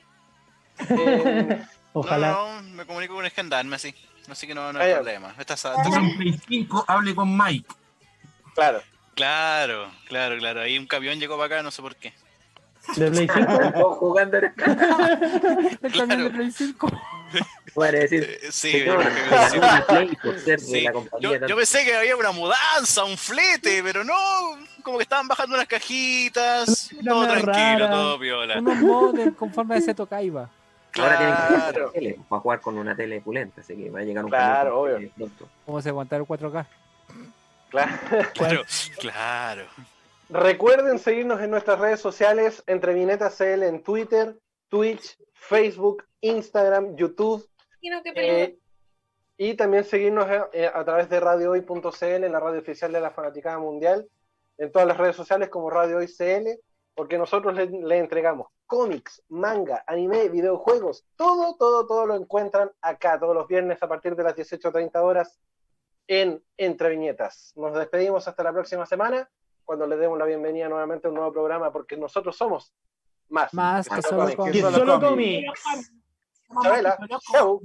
Eh, Ojalá. No, no, me comunico con el gendarme así. Así que no, no hay ya. problema. Esta, esta- en 5, hable con Mike. claro, Claro, claro, claro. Ahí un camión llegó para acá, no sé por qué. De Play 5. Todos jugando era- El camión de Play 5. Van a decir. Eh, Sí, "Señor, yo creo que me sí. ganó mi Play por ser de Sí, la Yo, compañía yo tanto". pensé que había una mudanza, un flete, pero no, como que estaban bajando unas cajitas, Una todo rara. tranquilo, todo piola. Unos modems con forma de Seto Kaiba. Ahora tienen que tele para jugar con una tele pulenta, así que va a llegar un Claro, obvio. pronto. ¿Cómo se aguantar el 4K? claro. Claro, claro. Recuerden seguirnos en nuestras redes sociales, entre Vinetas CL en Twitter, Twitch, Facebook, Instagram, YouTube. Peleen. Eh, y también seguirnos eh, a través de radiohoy.cl, la radio oficial de la Fanaticada Mundial, en todas las redes sociales como Radio Hoy CL, porque nosotros le, le entregamos cómics, manga, anime, videojuegos, todo, todo, todo lo encuentran acá todos los viernes a partir de las 18.30 horas en Entre Viñetas. Nos despedimos hasta la próxima semana, cuando les demos la bienvenida nuevamente a un nuevo programa, porque nosotros somos más, Más que solo cómics. cómics. Que Solo solo cómics. cómics. Chabela, chau.